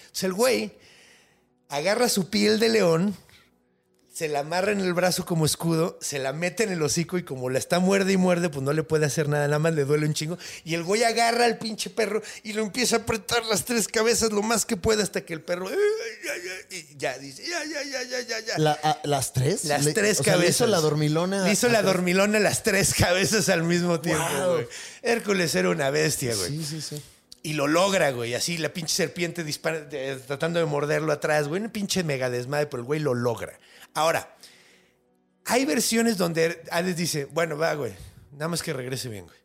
Entonces el güey agarra su piel de león, se la amarra en el brazo como escudo, se la mete en el hocico y como la está muerde y muerde, pues no le puede hacer nada, nada más le duele un chingo. Y el güey agarra al pinche perro y lo empieza a apretar las tres cabezas lo más que puede hasta que el perro y ya dice, ya, ya, ya, ya, ya, ya. La- a- ¿Las tres? Las Le- tres o sea, le cabezas. hizo la dormilona. Le hizo la dormilona las tres cabezas al mismo tiempo, Wow. güey. Hércules era una bestia, güey. Sí, sí, sí. Y lo logra, güey. Así la pinche serpiente dispara, de- tratando de morderlo atrás, güey. Un pinche mega desmadre, pero el güey lo logra. Ahora, hay versiones donde Hades dice, bueno, va, güey. Nada más que regrese bien, güey.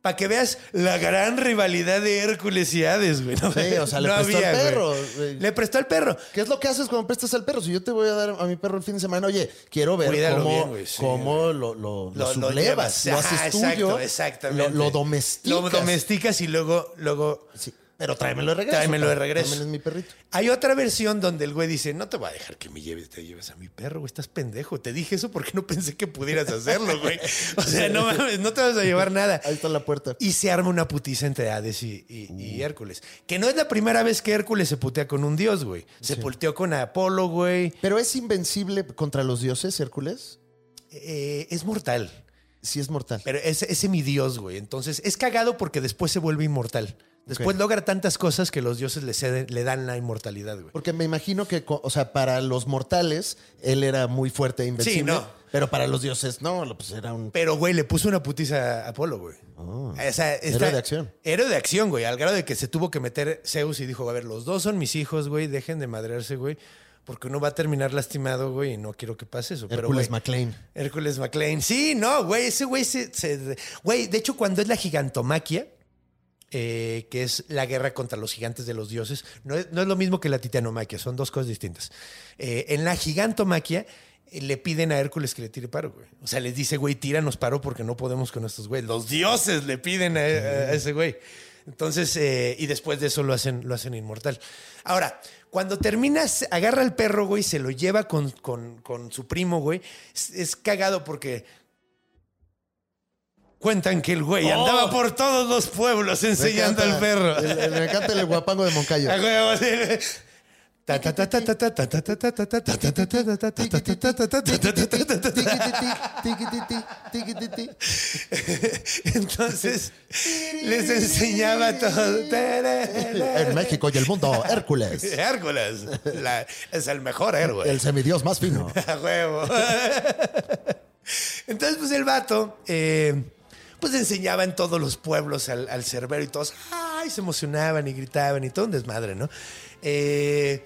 Para que veas la gran rivalidad de Hércules y Hades, güey. No, Sí, o sea, le no prestó al perro, güey. Le prestó al perro. ¿Qué es lo que haces cuando prestas al perro? Si yo te voy a dar a mi perro el fin de semana, oye, quiero ver Cuídalo cómo, bien, güey, sí, cómo lo, lo, lo sublevas, lo haces exacto, tuyo, exactamente. lo, lo domesticas. Lo domesticas y luego, luego Sí, Pero tráemelo de regreso. Tráemelo de regreso. Tráemelo es mi perrito. Hay otra versión donde el güey dice, no te voy a dejar que me lleves, te lleves a mi perro, güey, estás pendejo. Te dije eso porque no pensé que pudieras hacerlo, güey. O sea, no mames, no te vas a llevar nada. Ahí está la puerta. Y se arma una putiza entre Hades y, y- y Hércules. Que no es la primera vez que Hércules se putea con un dios, güey. Se puteó con Apolo, güey. Pero es invencible contra los dioses, Hércules. Eh, es mortal. Sí es mortal. Pero es, es semidios, güey. Entonces es cagado porque después se vuelve inmortal. Después logra tantas cosas que los dioses le, ceden- le dan la inmortalidad, güey. Porque me imagino que, o sea, para los mortales, él era muy fuerte e invencible. Sí, no. Pero para los dioses, no, pues era un. Pero, güey, le puso una putiza a Apolo, güey. O sea, está- Héroe de acción. Héroe de acción, güey. Al grado de que se tuvo que meter Zeus y dijo, a ver, los dos son mis hijos, güey. Dejen de madrearse, güey. Porque uno va a terminar lastimado, güey, y no quiero que pase eso. Hércules McLean. Hércules McLean. Sí, no, güey. Ese güey se- Güey, de hecho, cuando es la gigantomaquia, eh, que es la guerra contra los gigantes de los dioses, no es, no es lo mismo que la titanomaquia, son dos cosas distintas. Eh, en la gigantomaquia eh, le piden a Hércules que le tire paro, güey. O sea, les dice, güey, tíranos paro porque no podemos con estos güeyes. Los dioses le piden a, a ese güey. Entonces, y después de eso lo hacen, lo hacen inmortal. Ahora, cuando terminas, agarra al perro, güey, se lo lleva con, con- con su primo, güey. Es, es cagado porque Cuentan que el güey oh. andaba por todos los pueblos enseñando al perro. Me encanta el guapango de Moncayo. Entonces les enseñaba todo. En México y el mundo, Hércules. Hércules. La, es el mejor héroe. El semidios más fino. A huevo. Entonces, pues el vato. Eh, pues enseñaba en todos los pueblos al, cerbero y todos, ay, se emocionaban y gritaban y todo un desmadre, ¿no? Eh,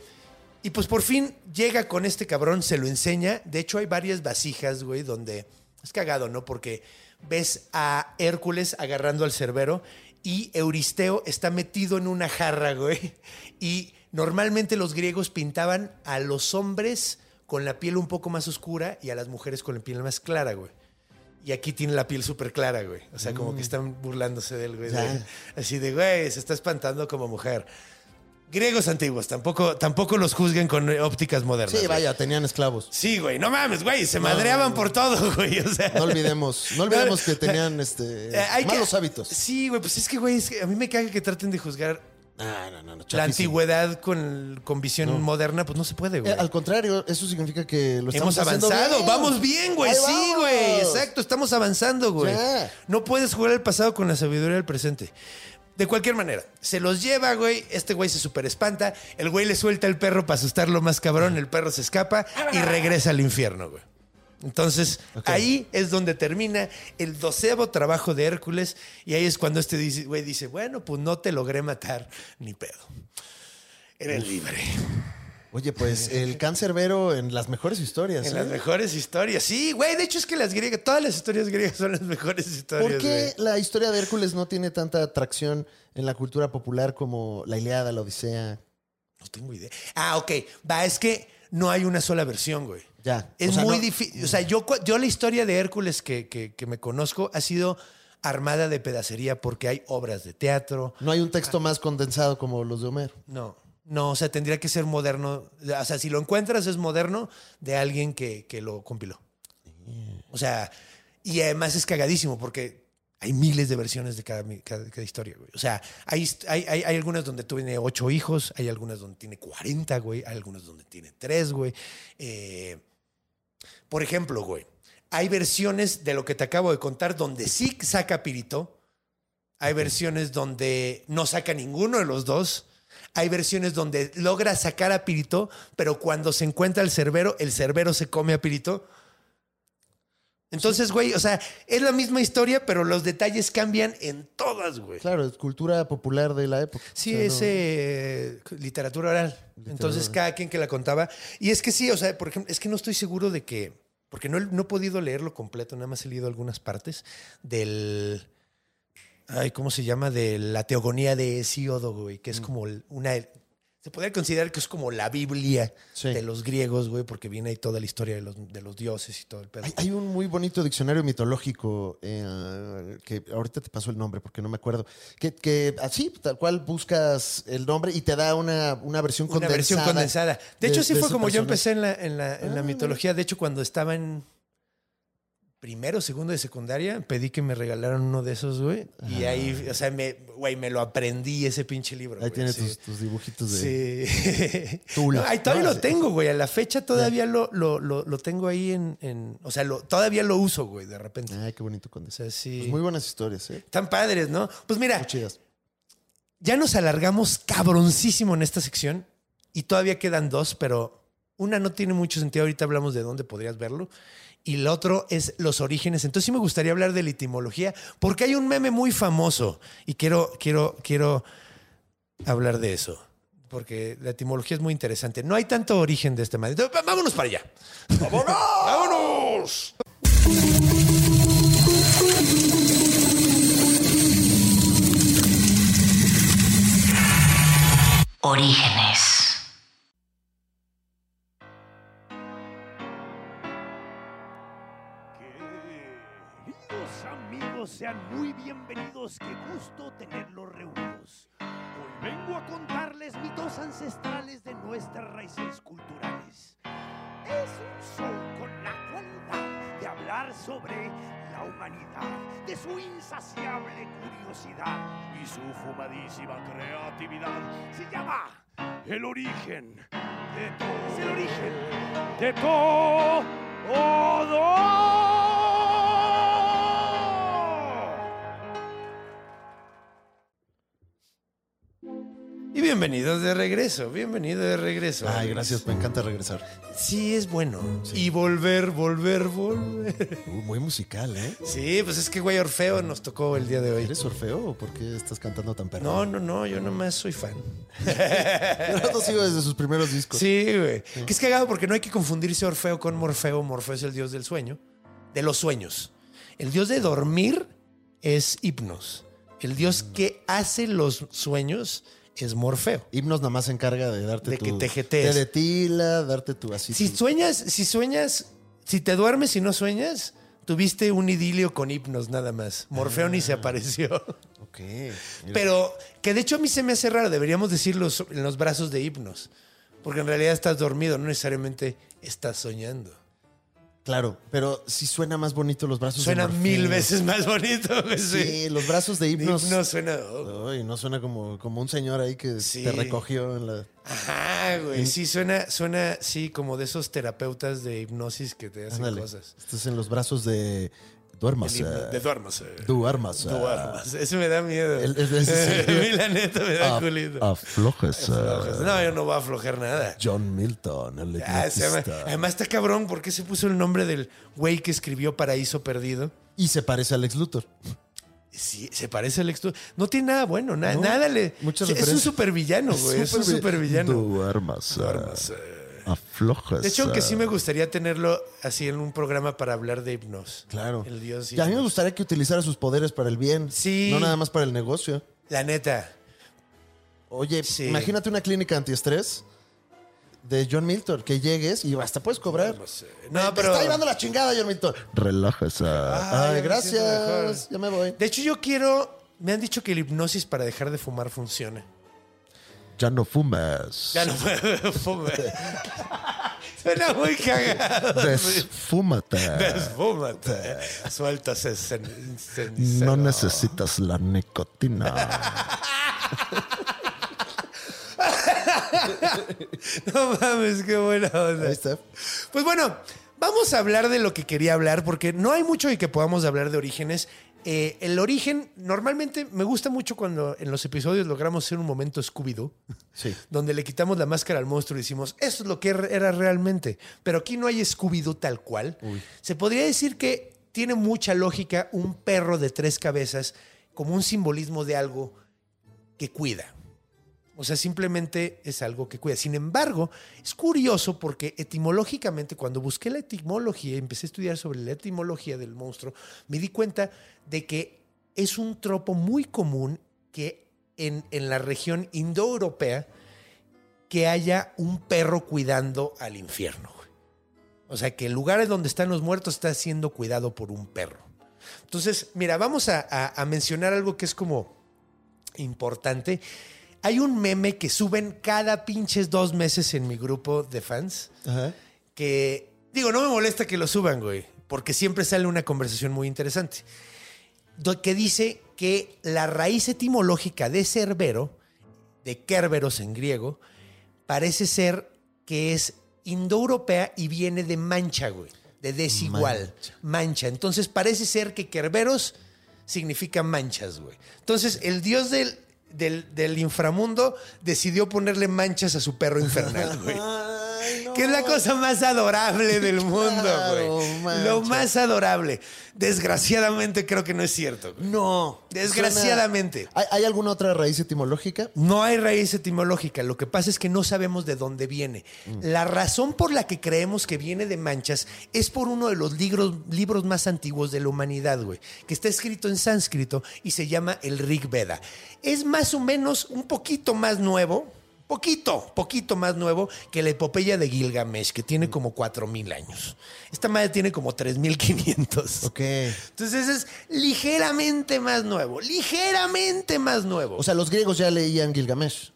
y pues por fin llega con este cabrón, se lo enseña. De hecho, hay varias vasijas, güey, donde es cagado, ¿no? Porque ves a Hércules agarrando al cerbero y Euristeo está metido en una jarra, güey. Y normalmente los griegos pintaban a los hombres con la piel un poco más oscura y a las mujeres con la piel más clara, güey. Y aquí tiene la piel súper clara, güey. O sea, como que están burlándose del güey. De- Así de, güey, se está espantando como mujer. Griegos antiguos, tampoco, tampoco los juzguen con ópticas modernas. Sí, güey. vaya, tenían esclavos. Sí, güey, no mames, güey, se madreaban por todo, güey. O sea, No olvidemos, no olvidemos que tenían este, que- malos hábitos. Sí, güey, pues es que, güey, es que a mí me caga que traten de juzgar No, no, no, no, la antigüedad con, con visión moderna, pues no se puede, güey. Eh, al contrario, eso significa que lo estamos Hemos avanzado, bien. vamos bien, güey. Ahí Sí, vamos. güey. Exacto, estamos avanzando, güey. No puedes jugar el pasado con la sabiduría del presente. De cualquier manera, se los lleva, güey. Este güey se super espanta. El güey le suelta el perro para asustarlo más cabrón. El perro se escapa y regresa al infierno, güey. Entonces, ahí es donde termina el doceavo trabajo de Hércules. Y ahí es cuando este dice- güey dice: Bueno, pues no te logré matar ni pedo. Eres libre. Oye, pues el cáncer vero en las mejores historias. En ¿eh? las mejores historias. Sí, güey. De hecho, es que las griegas, todas las historias griegas son las mejores historias. ¿Por qué güey. la historia de Hércules no tiene tanta atracción en la cultura popular como la Ilíada, la Odisea? No tengo idea. Ah, ok. Va, es que no hay una sola versión, güey. Ya. Es O sea, muy no- difícil. O sea, yo, yo la historia de Hércules que, que- que me conozco ha sido armada de pedacería porque hay obras de teatro. No hay un texto más condensado como los de Homero. No, No, o sea, tendría que ser moderno. O sea, si lo encuentras es moderno de alguien que, que lo compiló. O sea, y además es cagadísimo porque hay miles de versiones de cada, mi- cada- cada historia, güey. O sea, hay, hay, hay, hay algunas donde tiene ocho hijos, hay algunas donde tiene 40, güey, hay algunas donde tiene tres, güey. Eh, por ejemplo, güey, hay versiones de lo que te acabo de contar donde sí saca Pirito. Hay versiones donde no saca ninguno de los dos. Hay versiones donde logra sacar a Pirito, pero cuando se encuentra el cerbero, el cerbero se come a Pirito. Entonces, güey, o sea, es la misma historia, pero los detalles cambian en todas, güey. Claro, es cultura popular de la época. Sí, O sea, es no- eh, literatura oral. Entonces, cada quien que la contaba. Y es que sí, o sea, por ejemplo, es que no estoy seguro de que. Porque no, he- no he podido leerlo completo, nada más he leído algunas partes del. Ay, ¿cómo se llama? De la teogonía de Hesíodo, güey, que Mm. es como el- una. Se podría considerar que es como la Biblia Sí. de los griegos, güey, porque viene ahí toda la historia de los, de los dioses y todo el pedo. Hay, hay un muy bonito diccionario mitológico eh, que ahorita te paso el nombre porque no me acuerdo. Que, que así, tal cual buscas el nombre y te da una, una versión Una condensada. versión condensada. De hecho, sí de fue como yo empecé en la, en la, en la Ah, mitología. De hecho, cuando estaba en primero, segundo de secundaria, pedí que me regalaran uno de esos, güey. Y ahí, o sea, me, güey, me lo aprendí ese pinche libro. Ahí güey, tienes sí. tus, tus dibujitos de. Sí. Tula. No, ahí todavía No, lo tengo, güey. A la fecha todavía lo, lo, lo, lo tengo ahí en, en- O sea, todavía lo uso, güey, de repente. Ay, qué bonito O condensado. sea, sí. Pues muy buenas historias, ¿eh? Tan padres, ¿no? Pues mira, Muy chidas. ya nos alargamos cabroncísimo en esta sección y todavía quedan dos, pero una no tiene mucho sentido. Ahorita hablamos de dónde podrías verlo. Y el otro es los orígenes. Entonces sí me gustaría hablar de la etimología, porque hay un meme muy famoso y quiero, quiero, quiero hablar de eso. Porque la etimología es muy interesante. No hay tanto origen de este madre. Entonces, vámonos para allá. ¡Vámonos! ¡Vámonos! Orígenes. Sean muy bienvenidos. Qué gusto tenerlos reunidos. Hoy vengo a contarles mitos ancestrales de nuestras raíces culturales. Es un show con la cualidad de hablar sobre la humanidad, de su insaciable curiosidad y su fumadísima creatividad. Se llama El origen de todo. Es el origen de todo. Y bienvenidos de regreso. Bienvenido de regreso. Ay, gracias, me encanta regresar. Sí, es bueno. Y volver, volver, volver. Uh, muy musical, ¿eh? Sí, pues es que güey Orfeo nos tocó el día de hoy. ¿Eres Orfeo o por qué estás cantando tan perro? No, no, no, yo nomás soy fan. Yo no sigo desde sus primeros discos. Sí, güey. Que es cagado porque no hay que confundirse Orfeo con Morfeo. Morfeo es el dios del sueño, de los sueños. El dios de dormir es Hipnos. El dios que hace los sueños es Morfeo. Himnos nada más se encarga de darte De tu... que te jetees. Te detila, darte tu así. Si tu- sueñas, si sueñas, si te duermes y no sueñas, tuviste un idilio con Hipnos nada más. Morfeo ni se apareció. Ok. Mira. Pero que de hecho a mí se me hace raro, deberíamos decirlo en los brazos de Hipnos. Porque en realidad estás dormido, no necesariamente estás soñando. Claro, pero sí suena más bonito los brazos de Suena Morfeo. mil veces más bonito. Sí, Sí, los brazos de. Hipnos suena... oh. No suena como, como un señor ahí que Sí. te recogió en la. Ajá, güey. Sí, suena, suena, sí, como de esos terapeutas de hipnosis que te hacen Ándale. cosas. Estás en los brazos de. Hipno- eh, de duermas. Duermas. eh, Duermas. Eso me da miedo. El- el- ese sí. a la neta me da af- culito. Aflojes. eh, No, yo no voy a aflojar nada. John Milton, el Ah, llama- además está cabrón porque se puso el nombre del güey que escribió Paraíso Perdido. Y se parece a Lex Luthor. Sí, se parece al ex. No tiene nada bueno, na- No, nada le. es un supervillano, güey. Es un supervillano. Duermas. eh, Aflojes. De hecho, aunque sí me gustaría tenerlo así en un programa para hablar de hipnos. Claro. El dios Y a mí me gustaría que utilizara sus poderes para el bien. Sí. No nada más para el negocio. La neta. Oye, Sí. imagínate una clínica antiestrés de John Milton, que llegues y hasta puedes cobrar. No, Me pero. está llevando la chingada, John Milton. Relájese. Ay, Ay, me gracias. Ya me voy. De hecho, yo quiero. Me han dicho que la hipnosis para dejar de fumar funciona. Ya no fumes. Ya no fue. Suena muy cagado. Desfúmate. Desfúmate. Sueltas ese No necesitas la nicotina. No mames, qué buena onda. Ahí está. Pues bueno, vamos a hablar de lo que quería hablar, porque no hay mucho de que podamos hablar de orígenes. Eh, el origen, normalmente me gusta mucho cuando en los episodios logramos hacer un momento Scooby-Doo, Sí. donde le quitamos la máscara al monstruo y decimos, eso es lo que er- era realmente. Pero aquí no hay Scooby-Doo tal cual. Se podría decir que tiene mucha lógica un perro de tres cabezas como un simbolismo de algo que cuida. O sea, simplemente es algo que cuida. Sin embargo, es curioso porque etimológicamente, cuando busqué la etimología, empecé a estudiar sobre la etimología del monstruo, me di cuenta de que es un tropo muy común que en, en la región indoeuropea que haya un perro cuidando al infierno. O sea, que el lugar donde están los muertos está siendo cuidado por un perro. Entonces, mira, vamos a mencionar algo que es como importante. Hay un meme que suben cada pinches dos meses en mi grupo de fans Ajá. que, digo, no me molesta que lo suban, güey, porque siempre sale una conversación muy interesante. Que dice que la raíz etimológica de cerbero, de kerberos en griego, parece ser que es indoeuropea y viene de mancha, güey, de desigual, mancha. Entonces parece ser que kerberos significa manchas, güey. Entonces el dios del, del, del inframundo decidió ponerle manchas a su perro infernal, güey. Ay, no. Que es la cosa más adorable del mundo, güey. Lo más adorable. Desgraciadamente creo que no es cierto. güey. No. Desgraciadamente. Suena- ¿Hay, hay alguna otra raíz etimológica? No hay raíz etimológica. Lo que pasa es que no sabemos de dónde viene. La razón por la que creemos que viene de manchas es por uno de los libros, libros más antiguos de la humanidad, güey, que está escrito en sánscrito y se llama el Rig Veda. Es más o menos un poquito más nuevo. Poquito, poquito más nuevo que la epopeya de Gilgamesh, que tiene como 4.000 años. Esta madre tiene como 3.500. Ok. Entonces es ligeramente más nuevo, ligeramente más nuevo. O sea, los griegos ya leían Gilgamesh.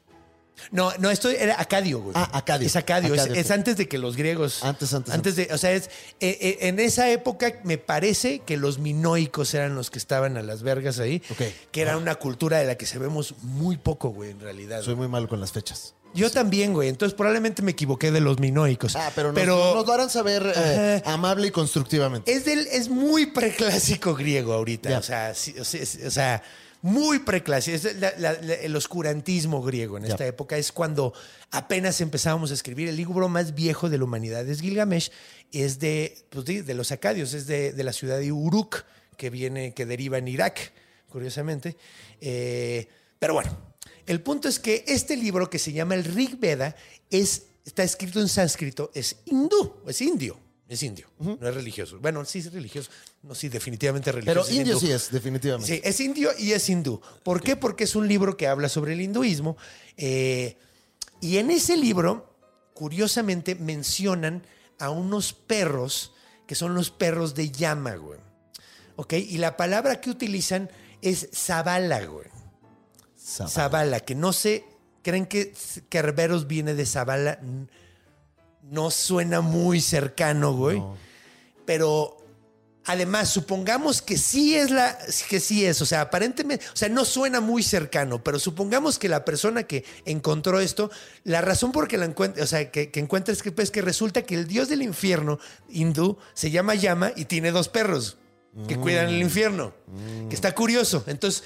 No, no, esto era Acadio, güey. Ah, Acadio. Es Acadio, es- Acadio, es, ok. antes de que los griegos. Antes, antes, Antes de, o sea, es. eh, eh, en esa época me parece que los minoicos eran los que estaban a las vergas ahí. Ok. Que era una cultura de la que sabemos muy poco, güey, en realidad. Soy muy malo con las fechas. Yo también, güey. Entonces probablemente me equivoqué de los minoicos. Ah, pero nos, nos lo harán saber eh, amable y constructivamente. Es, del, es muy preclásico griego ahorita. O, sea, sí, o sea, o sea, muy preclásico. Es la- la- la- el oscurantismo griego en esta época. Es cuando apenas empezábamos a escribir. El libro más viejo de la humanidad es Gilgamesh. Es de, pues, de, de los acadios. Es de, de la ciudad de Uruk, que viene, que deriva en Irak, curiosamente. Eh, pero bueno, el punto es que este libro que se llama el Rig Veda es, está escrito en sánscrito, es hindú, es indio. Es indio, no es religioso. Bueno, sí es religioso. No, sí, definitivamente es religioso. Pero indio hindú. sí es, definitivamente. Sí, es indio y es hindú. ¿Por qué? Porque es un libro que habla sobre el hinduismo. eh, y en ese libro, curiosamente, mencionan a unos perros que son los perros de llama, güey. ¿Ok? Y la palabra que utilizan es zabala, güey. Zabala. Zabala, que no sé, creen que Kerberos viene de Zabala. No suena muy cercano, güey. Pero además, supongamos que sí es la, que sí es, o sea, aparentemente, o sea, no suena muy cercano, pero supongamos que la persona que encontró esto, la razón por que la encuentra, o sea, que, que encuentra es que, pues, que resulta que el dios del infierno hindú se llama Yama y tiene dos perros que cuidan el infierno, que está curioso. Entonces,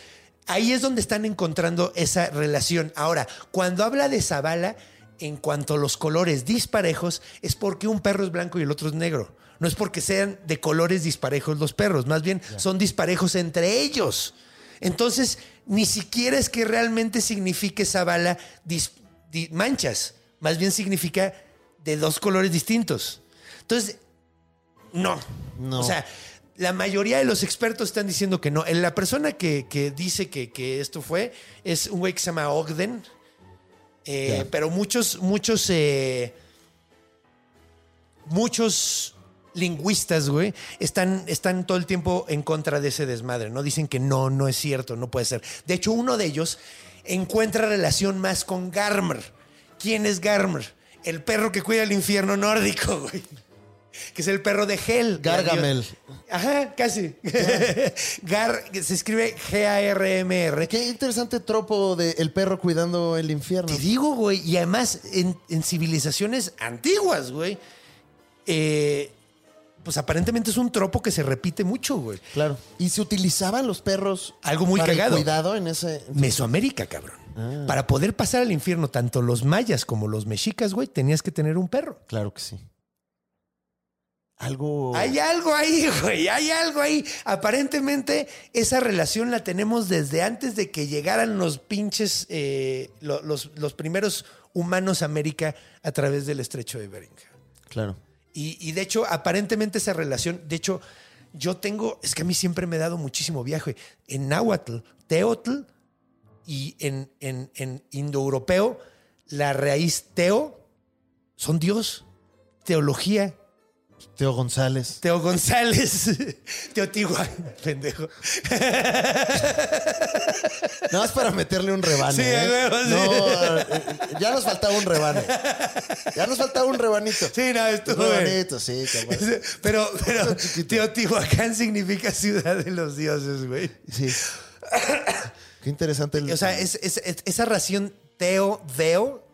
ahí es donde están encontrando esa relación. Ahora, cuando habla de Zabala, en cuanto a los colores disparejos, es porque un perro es blanco y el otro es negro. No es porque sean de colores disparejos los perros, más bien son disparejos entre ellos. Entonces, ni siquiera es que realmente signifique dis- di- manchas, más bien significa de dos colores distintos. Entonces, no. No. O sea, la mayoría de los expertos están diciendo que no. La persona que, que dice que, que esto fue es un güey que se llama Ogden. Eh. Pero muchos, muchos, eh, muchos lingüistas, güey, están, están todo el tiempo en contra de ese desmadre, ¿no? Dicen que no, no es cierto, no puede ser. De hecho, uno de ellos encuentra relación más con Garmer. ¿Quién es Garmer? El perro que cuida el infierno nórdico, güey. Que es el perro de Hel. Gargamel. Ajá, casi. Gar, se escribe G-A-R-M-R. Qué interesante tropo de el perro cuidando el infierno. Te digo, güey, y además en, en civilizaciones antiguas, güey, eh, pues aparentemente es un tropo que se repite mucho, güey. Claro. Y se utilizaban los perros Algo muy para el cagado. cuidado en ese. Mesoamérica, cabrón. Ah. Para poder pasar al infierno, tanto los mayas como los mexicas, güey, tenías que tener un perro. Claro que sí. Algo. Hay algo ahí, güey, hay algo ahí. Aparentemente, esa relación la tenemos desde antes de que llegaran los pinches, eh, lo- los, los primeros humanos a América a través del estrecho de Bering. Claro. Y, y de hecho, aparentemente esa relación, de hecho, yo tengo, es que a mí siempre me he dado muchísimo viaje. En náhuatl, teotl y en, en, en indoeuropeo, la raíz teo son Dios, teología, Teo González. Teo González, Teotihuacán, pendejo. Nada más para meterle un rebane. Sí, ¿eh? a huevo, sí. No, eh, ya nos faltaba un rebane. Ya nos faltaba un rebanito. Sí, no, Un estuvo bien. rebanito, sí, cabrón. Pero, pero Teotihuacán significa ciudad de los dioses, güey. Sí. Qué interesante. El, O sea, es- es- es- esa ración teo, deo,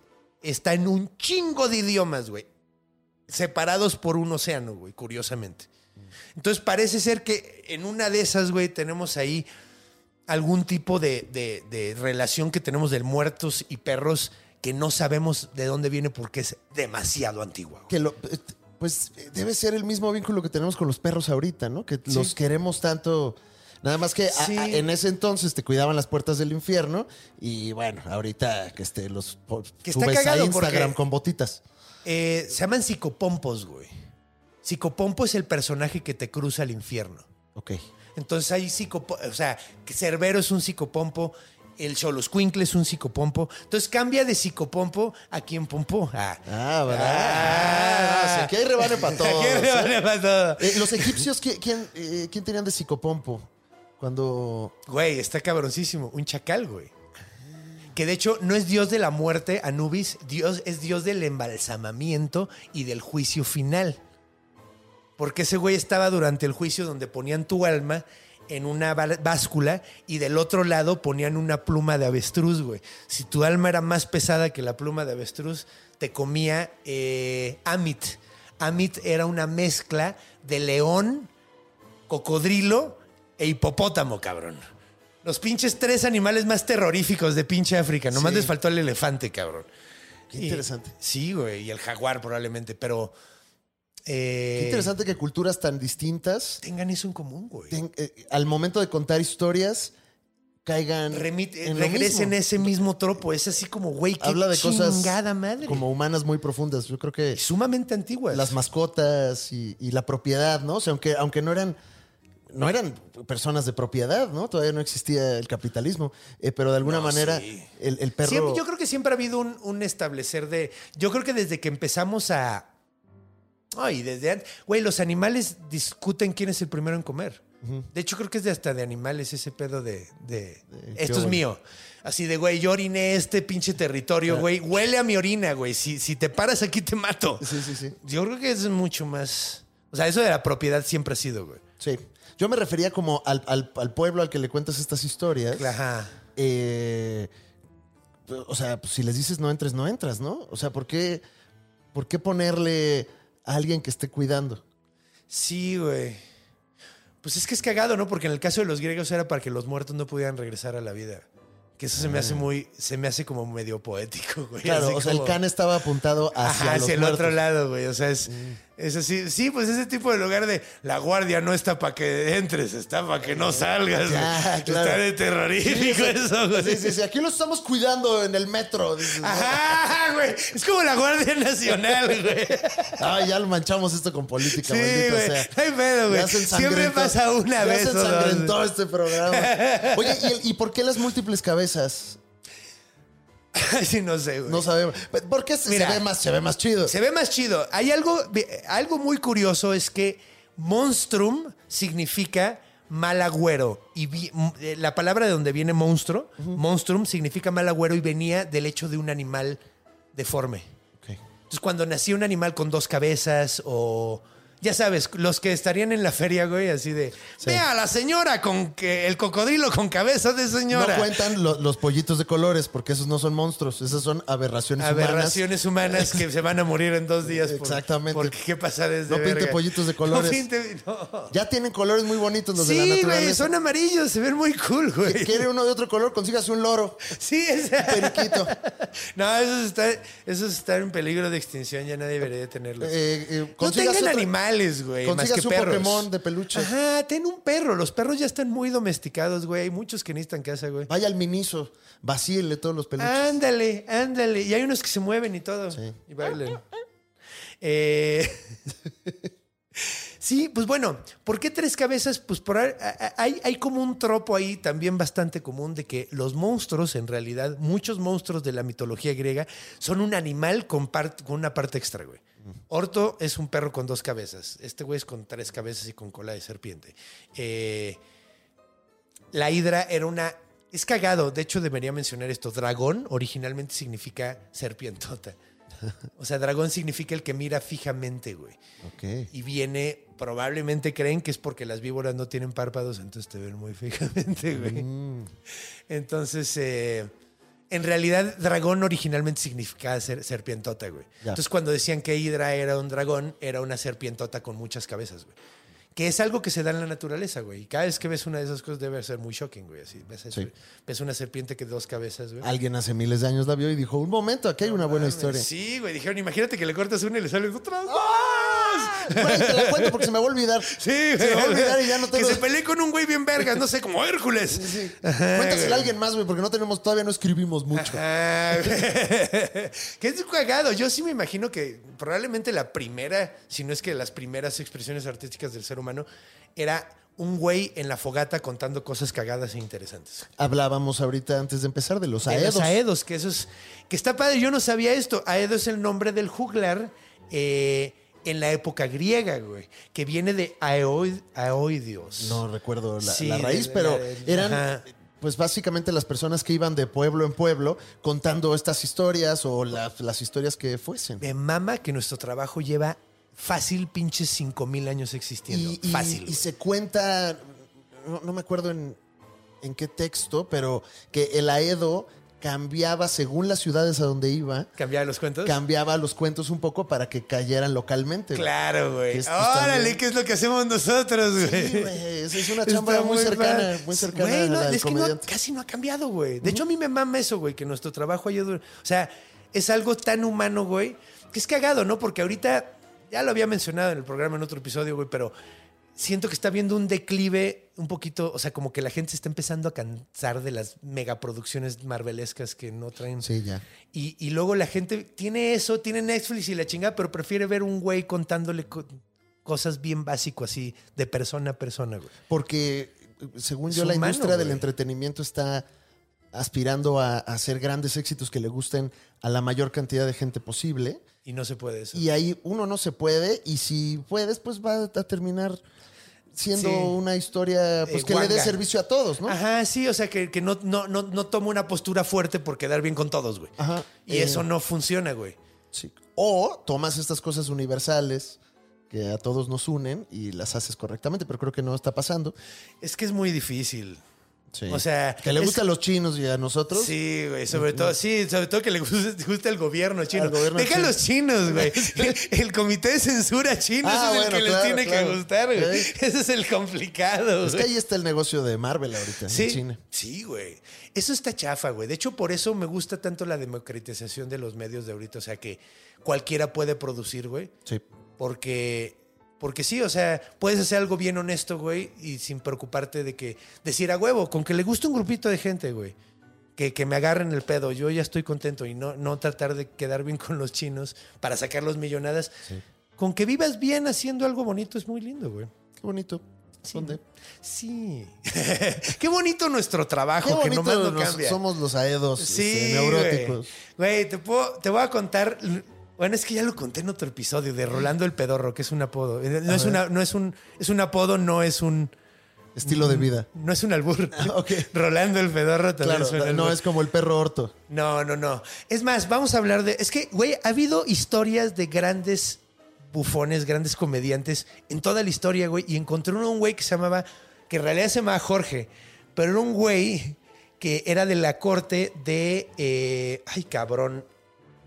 está en un chingo de idiomas, güey. Separados por un océano, güey, curiosamente. Entonces parece ser que en una de esas, güey, tenemos ahí algún tipo de, de- de relación que tenemos de muertos y perros que no sabemos de dónde viene porque es demasiado antigua. güey. que lo- eh, pues debe ser el mismo vínculo que tenemos con los perros ahorita, ¿no? Que los queremos tanto. Nada más que Sí. a- en ese entonces te cuidaban las puertas del infierno y bueno, ahorita que este, los Que está subes a Instagram porque- con botitas. Eh, se llaman psicopompos, güey. Psicopompo es el personaje que te cruza al infierno. Ok. Entonces hay psicopo, o sea, Cerbero es un psicopompo, el Xoloscuincle es un psicopompo. Entonces cambia de psicopompo a quien pompó. Ah, Ah, ¿verdad? Ah. Ah, sí, aquí hay rebane para todos. Aquí hay rebane ¿eh? para todo. Eh, los egipcios, ¿quién, quién, eh, quién tenían de psicopompo? Cuando. Güey, está cabroncísimo. Un chacal, güey. Que de hecho no es dios de la muerte, Anubis, Dios, es dios del embalsamamiento y del juicio final. Porque ese güey estaba durante el juicio donde ponían tu alma en una báscula y del otro lado ponían una pluma de avestruz, güey. Si tu alma era más pesada que la pluma de avestruz, te comía eh, Amit. Amit era una mezcla de león, cocodrilo e hipopótamo, cabrón. Los pinches tres animales más terroríficos de pinche África. Nomás Sí. les faltó el elefante, cabrón. Qué Y- interesante. sí, güey. Y el jaguar probablemente, pero... eh, Qué interesante que culturas tan distintas, Tengan eso en común, güey. ten- eh, al momento de contar historias, caigan. Remite- en regresen mismo. ese mismo tropo. Es así como, güey, qué Habla de cosas chingada madre. como humanas muy profundas. Yo creo que Sumamente antiguas. las mascotas y, y la propiedad, ¿no? O sea, aunque, aunque no eran. No eran personas de propiedad, ¿no? Todavía no existía el capitalismo. eh, pero de alguna No, manera, sí. el, el perro. Siempre- yo creo que siempre ha habido un, un establecer de. Yo creo que desde que empezamos a. Ay, desde antes. Güey, los animales discuten quién es el primero en comer. De hecho, creo que es de hasta de animales ese pedo de. de, esto es mío. Así de, güey, yo oriné este pinche territorio, güey. Huele a mi orina, güey. Si, si te paras aquí, te mato. Sí, sí, sí. Yo creo que es mucho más. O sea, eso de la propiedad siempre ha sido, güey. Sí. Yo me refería como al, al- al pueblo al que le cuentas estas historias. Ajá. Eh, o sea, pues, si les dices no entres, no entras, ¿no? O sea, ¿por qué, ¿por qué ponerle a alguien que esté cuidando? Sí, güey. Pues es que es cagado, ¿no? Porque en el caso de los griegos era para que los muertos no pudieran regresar a la vida. Que eso se me hace muy, se me hace como medio poético, güey. Claro, Así o sea, como- el can estaba apuntado hacia, Ajá, los hacia el otro lado, güey. O sea, es, es así. Sí, pues ese tipo de lugar de la guardia no está para que entres, está para que no salgas. Ya, claro. Está de terrorífico eso, güey. Sí, sí, sí. Aquí los estamos cuidando en el metro. dices. Ajá, güey. Es como la Guardia Nacional, güey. Ah, ya lo manchamos esto con política, Sí, güey. sea. No hay pedo, güey. Ya se Siempre pasa una ya vez se o dos. ensangrentó este programa. Oye, ¿y, el- y por qué las múltiples cabezas? sí, no sé, güey. No sabemos. ¿Por qué se, Mira. se ve más, se ve más chido? Se ve más chido. Hay algo, algo muy curioso, es que monstrum significa mal agüero. Y vi- eh, la palabra de donde viene monstruo, monstrum, significa mal agüero y venía del hecho de un animal deforme. Entonces, cuando nacía un animal con dos cabezas o. Ya sabes, los que estarían en la feria, güey, así de. Vea a la señora con que el cocodrilo con cabeza de señora. No cuentan lo- los pollitos de colores porque esos no son monstruos, esas son aberraciones, Aberraciones humanas que se van a morir en dos días. por- Exactamente. Porque qué pasa desde. No pinte pollitos de colores. No pinte. no. humanas. Ya tienen colores muy bonitos los de la Sí, naturaleza. güey, son amarillos, se ven muy cool, güey. ¿Quiere uno de otro color? Consígase un loro. Sí, es. periquito. No, esos están, esos están en peligro de extinción, ya nadie debería de tenerlos. Eh, eh, no consígase tengan animales, güey, más consígase que un perros. Pokémon de peluche. Ajá, ten un perro. Los perros ya están muy domesticados, güey. Hay muchos que necesitan casa, güey. Vaya al miniso, vacíele todos los peluches. Ándale, ándale. Y hay unos que se mueven y todo. Y bailan. Eh, sí, pues bueno, ¿por qué tres cabezas? Pues por ahí- hay, hay como un tropo ahí también bastante común de que los monstruos, en realidad, muchos monstruos de la mitología griega, son un animal con, part- con una parte extra, güey. Orto es un perro con dos cabezas. Este güey es con tres cabezas y con cola de serpiente. Eh, la hidra era una. Es cagado, de hecho debería mencionar esto. Dragón originalmente significa serpientota. O sea, dragón significa el que mira fijamente, güey. Ok. Y viene, probablemente creen que es porque las víboras no tienen párpados, entonces te ven muy fijamente, güey. Mm. Entonces, eh, en realidad, dragón originalmente significaba ser, serpientota, güey. Ya. Entonces, cuando decían que Hidra era un dragón, era una serpientota con muchas cabezas, güey. Que es algo que se da en la naturaleza, güey. Y cada vez que ves una de esas cosas debe ser muy shocking, güey. Así, ves, Sí. ves una serpiente que dos cabezas, güey. Alguien hace miles de años la vio y dijo, un momento, aquí hay una buena historia. Sí, güey. Dijeron, imagínate que le cortas una y le salen otras dos. Güey, te la cuento porque se me va a olvidar. Sí, Se me va a olvidar y ya no Que tengo... se pelee con un güey bien vergas, no sé, como Hércules. Sí. Ajá, Cuéntasela a alguien más, güey, porque no tenemos, todavía no escribimos mucho. Que es cagado. Yo sí me imagino que probablemente la primera, si no es que las primeras expresiones artísticas del ser humano, era un güey en la fogata contando cosas cagadas e interesantes. Hablábamos ahorita antes de empezar de los De aedos. los aedos, que eso es. Que está padre, yo no sabía esto. Aedo es el nombre del juglar eh, en la época griega, güey. Que viene de aeoid, aeoidios. No recuerdo la, Sí, la raíz, de- pero eran ajá. pues básicamente las personas que iban de pueblo en pueblo contando estas historias o las, las historias que fuesen. Me mama que nuestro trabajo lleva fácil pinches 5000 años existiendo. Y, fácil. y se cuenta, no, no me acuerdo en, en qué texto, pero que el aedo cambiaba según las ciudades a donde iba, ¿Cambiar los cuentos? cambiaba los cuentos un poco para que cayeran localmente. Claro, güey. Órale, ¿qué es lo que hacemos nosotros, güey? Sí, güey, es una chamba muy cercana, padre. muy cercana Güey, no, a la es que no- casi no ha cambiado, güey. De hecho, a mí me mama eso, güey, que nuestro trabajo haya durado. O sea, es algo tan humano, güey, que es cagado, ¿no? Porque ahorita, ya lo había mencionado en el programa en otro episodio, güey, pero siento que está viendo un declive un poquito, o sea, como que la gente se está empezando a cansar de las megaproducciones marvelescas que no traen. Sí, ya. Y, y luego la gente tiene eso, tiene Netflix y la chingada, pero prefiere ver un güey contándole co- cosas bien básico así, de persona a persona, güey. Porque, según yo, la industria del entretenimiento está aspirando a, a hacer grandes éxitos que le gusten a la mayor cantidad de gente posible. Y no se puede eso. Y ahí uno no se puede, y si puedes, pues va a terminar siendo Sí. una historia pues, Eh, que le dé servicio a todos, ¿no? Ajá, sí, o sea, que, que no, no, no, no toma una postura fuerte por quedar bien con todos, güey. Ajá. Y Eh, eso no funciona, güey. sí. O tomas estas cosas universales que a todos nos unen y las haces correctamente, pero creo que no está pasando. Es que es muy difícil. Sí. O sea, que le es- gusta a los chinos y a nosotros. Sí, güey, sobre todo, sí, sobre todo que le guste, guste al gobierno chino. Gobierno Deja chino. a los chinos, güey. El, el comité de censura chino Ah, es el bueno, que les claro, tiene claro. que gustar, güey. Ese es el complicado, Es que ahí está el negocio de Marvel ahorita, Sí, en China. sí, güey. Eso está chafa, güey. De hecho, por eso me gusta tanto la democratización de los medios de ahorita. O sea, que cualquiera puede producir, güey. Sí. Porque, porque sí, o sea, puedes hacer algo bien honesto, güey, y sin preocuparte de que decir a huevo, con que le guste un grupito de gente, güey. Que, que me agarren el pedo, yo ya estoy contento y no, no tratar de quedar bien con los chinos para sacar los millonadas. Con que vivas bien haciendo algo bonito es muy lindo, güey. Qué bonito. ¿Dónde? Sí. Qué bonito nuestro trabajo, Qué que bonito nomás no cambia. somos los aedos Sí, este, neuróticos. Güey, Güey, te, puedo- te voy a contar. Bueno, es que ya lo conté en otro episodio de Rolando el Pedorro, que es un apodo. Eh, No es, una, no es un. Es un apodo, no es un. Estilo de vida. No es un albur. ok. Rolando el pedorro también Claro, es un no albur. es como el perro orto. No, no, no. Es más, vamos a hablar de. Es que, güey, ha habido historias de grandes bufones, grandes comediantes en toda la historia, güey. Y encontré uno, un güey que se llamaba. Que en realidad se llamaba Jorge. Pero era un güey que era de la corte de. eh, ay, cabrón.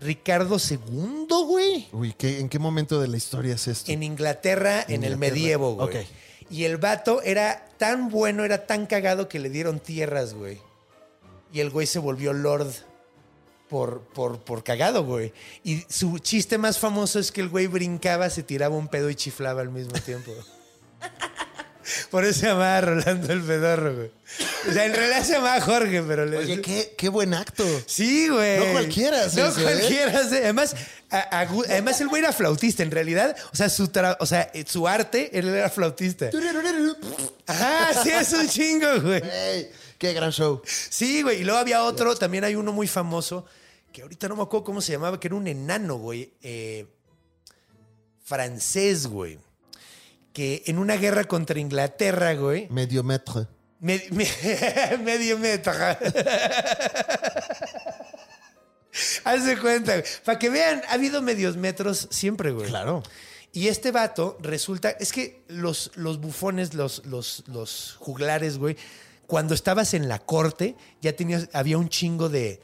Ricardo II, güey. Uy, ¿qué- ¿en qué momento de la historia es esto? En Inglaterra, en, el Inglaterra. medievo, güey. Ok. Y el vato era tan bueno, era tan cagado que le dieron tierras, güey. Y el güey se volvió lord por, por, por cagado, güey. Y su chiste más famoso es que el güey brincaba, se tiraba un pedo y chiflaba al mismo tiempo. Por eso se llamaba Rolando el Pedorro, güey. O sea, en realidad se llamaba Jorge, pero le... Oye, qué, qué buen acto. Sí, güey. No cualquiera No eso, ¿eh? cualquiera. Además, a- además el güey era flautista, en realidad. O sea, su, tra- o sea, eh, su arte, él era flautista. Ajá, sí, es un chingo, güey. Ey, qué gran show. Sí, güey. Y luego había otro, también hay uno muy famoso, que ahorita no me acuerdo cómo se llamaba, que era un enano, güey. eh, francés, güey. Que en una guerra contra Inglaterra, güey. Medio metro. Me- me- medio metro. Haz de cuenta, güey. Para que vean, ha habido medios metros siempre, güey. Claro. Y este vato resulta, es que los, los bufones, los, los, los juglares, güey, cuando estabas en la corte, ya tenías, había un chingo de,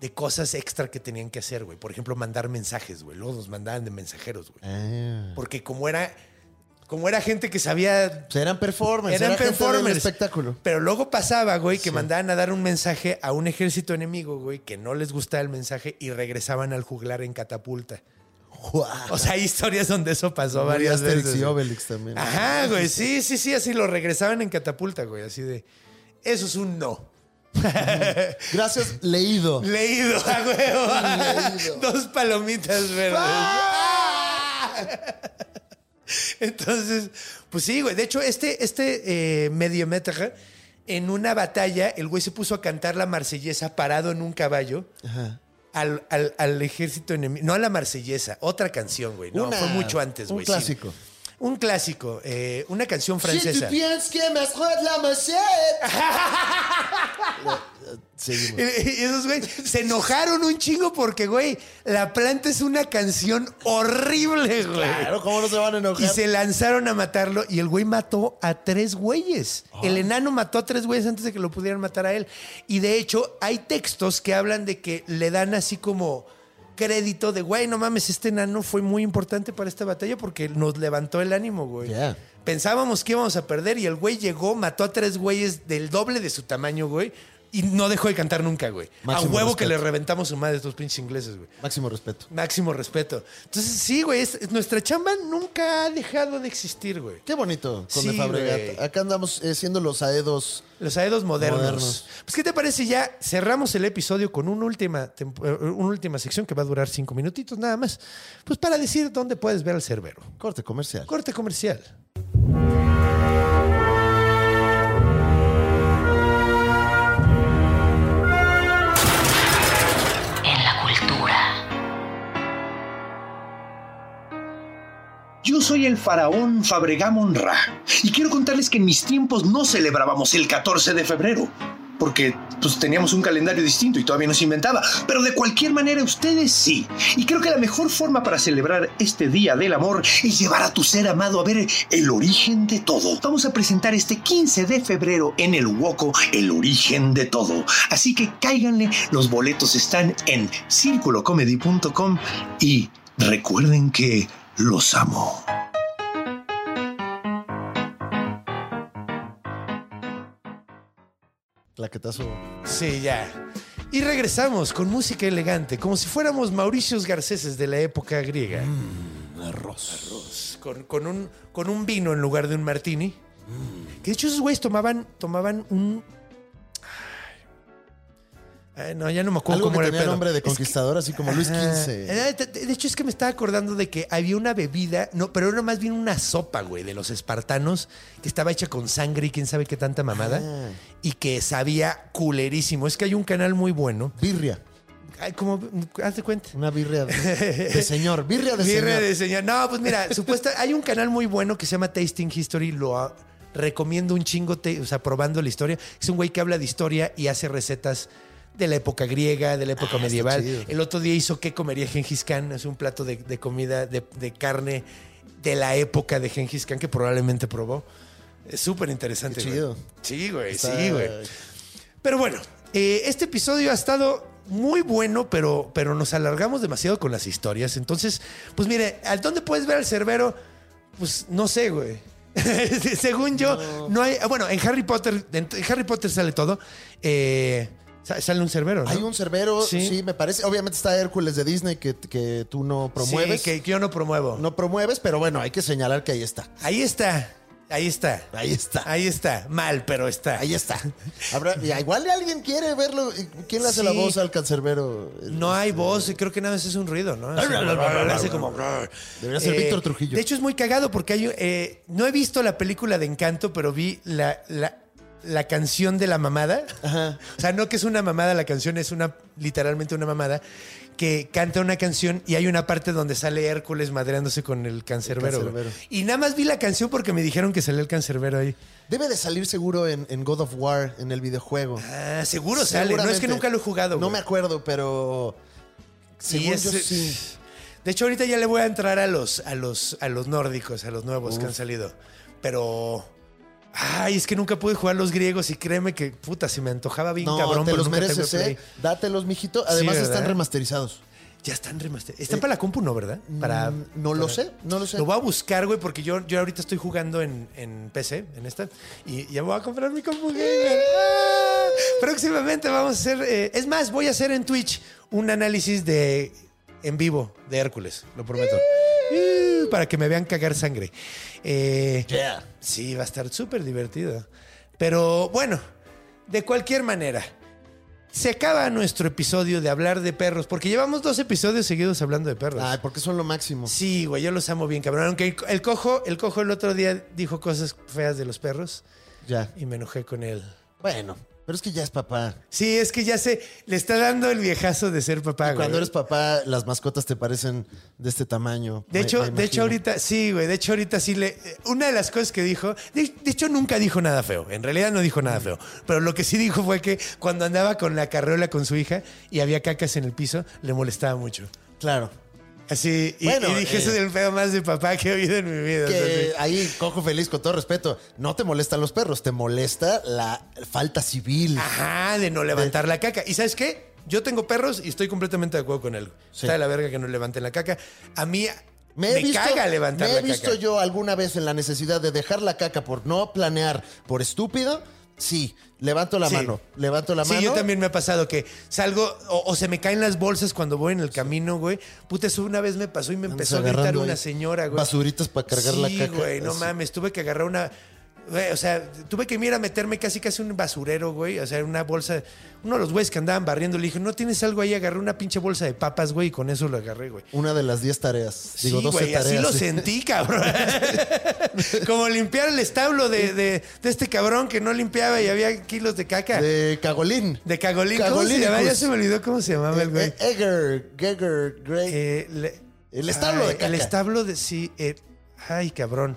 de cosas extra que tenían que hacer, güey. Por ejemplo, mandar mensajes, güey. Luego nos mandaban de mensajeros, güey. Ah. Porque como era, como era gente que sabía Pues eran performers. eran era gente del performers. espectáculo. Pero luego pasaba, güey, que mandaban a dar un mensaje a un ejército enemigo, güey, que no les gustaba el mensaje y regresaban al juglar en catapulta. O sea, hay historias donde eso pasó Muy varias Asterix veces. y. Obelix también. Ajá, güey, sí, sí, sí, así lo regresaban en catapulta, güey, así de. Eso es un no. Gracias, leído. Leído, a huevo. Dos palomitas verdes. Entonces, pues sí, güey. De hecho, este, este eh, mediometraje, en una batalla, el güey se puso a cantar la marsellesa parado en un caballo Ajá. al, al- al ejército enemigo. No a la marsellesa, otra canción, güey. No, Una- fue mucho antes, un güey. sí. Un clásico, eh, una canción Si francesa. tu piensas que me la maceta. Y y esos güey se enojaron un chingo porque, güey, La Planta es una canción horrible, güey. Claro, ¿cómo no se van a Y enojar? se lanzaron a matarlo y el güey mató a tres güeyes. Ah. El enano mató a tres güeyes antes de que lo pudieran matar a él. Y de hecho, hay textos que hablan de que le dan así como crédito de, güey, no mames, este enano fue muy importante para esta batalla porque nos levantó el ánimo, güey. Pensábamos que íbamos a perder y el güey llegó, mató a tres güeyes del doble de su tamaño, güey. Y no dejó de cantar nunca, güey. Máximo a huevo que le reventamos su madre a estos pinches ingleses, güey. Máximo respeto. Máximo respeto. Entonces, sí, güey, es- nuestra chamba nunca ha dejado de existir, güey. Qué bonito, con Sí, Fabregat. Acá andamos eh, siendo los aedos. Los aedos modernos. Modernos. Pues, ¿qué te parece? Ya cerramos el episodio con una última, eh, una última sección que va a durar cinco minutitos nada más. Pues para decir dónde puedes ver al cerbero. Corte comercial. Corte comercial. Yo soy el faraón Fabregamon Ra y quiero contarles que en mis tiempos no celebrábamos el 14 de febrero. Porque pues, teníamos un calendario distinto y todavía no se inventaba. Pero de cualquier manera ustedes sí. Y creo que la mejor forma para celebrar este Día del Amor es llevar a tu ser amado a ver el origen de todo. Vamos a presentar este 15 de febrero en el Woco el origen de todo. Así que cáiganle, los boletos están en circulocomedy.com y recuerden que los amo. Claquetazo. Sí, ya. Y regresamos con música elegante, como si fuéramos Mauricios Garceses de la época griega. arroz. Arroz. Con, con un, con un vino en lugar de un martini. Que de hecho esos güeyes tomaban, tomaban un... Ay, no, ya no me acuerdo Algo cómo que era el pedo. nombre de conquistador, así como Luis. XV. Eh, De, hecho, es que me estaba acordando de que había una bebida, no, pero era más bien una sopa, güey, de los espartanos, que estaba hecha con sangre y quién sabe qué tanta mamada, Ah. y que sabía culerísimo. Es que hay un canal muy bueno. Birria. Ay, como, hazte cuenta. Una birria de, de señor. Birria de Birria señor. de señor. No, pues mira, supuesta, hay un canal muy bueno que se llama Tasting History, lo, ha- recomiendo un chingo, te- o sea, probando la historia. Es un güey que habla de historia y hace recetas de la época griega, de la época Ah, medieval. El otro día hizo qué comería Gengis Khan, es un plato de, de comida de, de carne de la época de Gengis Khan que probablemente probó. Es súper interesante. Güey. chido. Sí, güey, Está- sí, güey. Pero bueno, eh, este episodio ha estado muy bueno, pero, pero nos alargamos demasiado con las historias. Entonces, pues mire, ¿al dónde puedes ver al cerbero? Pues no sé, güey. Según yo, no, hay. ah, Bueno, en Harry Potter, en Harry Potter sale todo. Eh, sale un cerbero, ¿no? Hay un cerbero, Sí. sí. me parece. Obviamente está Hércules de Disney que, que tú no promueves. Sí, que, que yo no promuevo. No promueves, pero bueno, hay que señalar que ahí está. Ahí está. Ahí está. Ahí está. Ahí está. Mal, pero está. Ahí está. Habrá, igual alguien quiere verlo. ¿Quién le hace Sí. la voz al cancerbero? No hay voz, y creo que nada más es un ruido, ¿no? Hace como- Debería ser Eh, Víctor Trujillo. De hecho, es muy cagado porque hay, eh, no he visto la película de Encanto, pero vi la, la, la canción de la mamada. Ajá. O sea, no que es una mamada, la canción es una literalmente una mamada que canta una canción y hay una parte donde sale Hércules madreándose con el cancerbero. El güey. cancerbero. Y nada más vi la canción porque me dijeron que salía el cancerbero ahí. Debe de salir seguro en, en God of War, en el videojuego. Ah, seguro sale. No es que nunca lo he jugado. No güey. me acuerdo, pero. Sí, según es- yo sí. De hecho, ahorita ya le voy a entrar a los, a los, a los nórdicos, a los nuevos que han salido. Pero. Ay, es que nunca pude jugar los griegos y créeme que, puta, se me antojaba bien No, cabrón, te pero los nunca mereces, tengo. ¿eh? Dátelos, mijito. Además, están remasterizados. Ya están remasterizados. Están para la compu, ¿no, verdad? Para, Mm, no lo para- sé, no lo sé. Lo voy a buscar, güey, porque yo, yo ahorita estoy jugando en, en PC, en esta, y ya voy a comprar mi compu gamer. Ah, Próximamente vamos a hacer, eh, es más, voy a hacer en Twitch un análisis de en vivo de Hércules, lo prometo. Uh, Para que me vean cagar sangre. Eh, Yeah. Sí, va a estar súper divertido. Pero bueno, de cualquier manera, se acaba nuestro episodio de hablar de perros, porque llevamos dos episodios seguidos hablando de perros. Ay, porque son lo máximo. Sí, güey, yo los amo bien, cabrón. Aunque el, el cojo, el cojo el otro día dijo cosas feas de los perros Ya. y me enojé con él. Bueno, pero es que ya es papá. Sí, es que ya se le está dando el viejazo de ser papá, Y güey. cuando eres papá, las mascotas te parecen de este tamaño. De Me- hecho, me de hecho ahorita, sí, güey, de hecho ahorita sí le... Una de las cosas que dijo, de, de hecho nunca dijo nada feo, en realidad no dijo nada feo, pero lo que sí dijo fue que cuando andaba con la carreola con su hija y había cacas en el piso, le molestaba mucho. Claro. Así, y, Bueno, y dije, eh, eso es el pedo más de papá que he oído en mi vida. Que ahí, cojo feliz, con todo respeto, no te molestan los perros, te molesta la falta civil. Ajá, de no levantar la caca. ¿Y sabes qué? Yo tengo perros y estoy completamente de acuerdo con él. Sí. Está de la verga que no levanten la caca. A mí Me, me, he visto, caga levantar me la he visto caca. yo alguna vez en la necesidad de dejar la caca por no planear, por estúpido. Sí, levanto la Sí. mano, levanto la Sí, mano. yo también me ha pasado que salgo o, o se me caen las bolsas cuando voy en el camino, güey. Puta, eso una vez me pasó y me empezó a gritar una señora, güey. Basuritas para cargar la Sí, caca. güey, no así. mames, tuve que agarrar una... güey, o sea, tuve que ir a meterme casi casi un basurero, güey. O sea, una bolsa... Uno de los güeyes que andaban barriendo le dije, ¿no tienes algo ahí? Agarré una pinche bolsa de papas, güey, y con eso lo agarré, güey. Una de las 10 tareas. Digo, sí, 12 güey, tareas. así lo sentí, cabrón. Como limpiar el establo de, de- de este cabrón que no limpiaba y había kilos de caca. De, De cagolín. cagolín. ¿Cómo se? Ya se me olvidó cómo se llamaba el güey. Eh, Egger, Gegger, Grey. Eh, El establo de caca. El establo de sí. eh, ay, cabrón.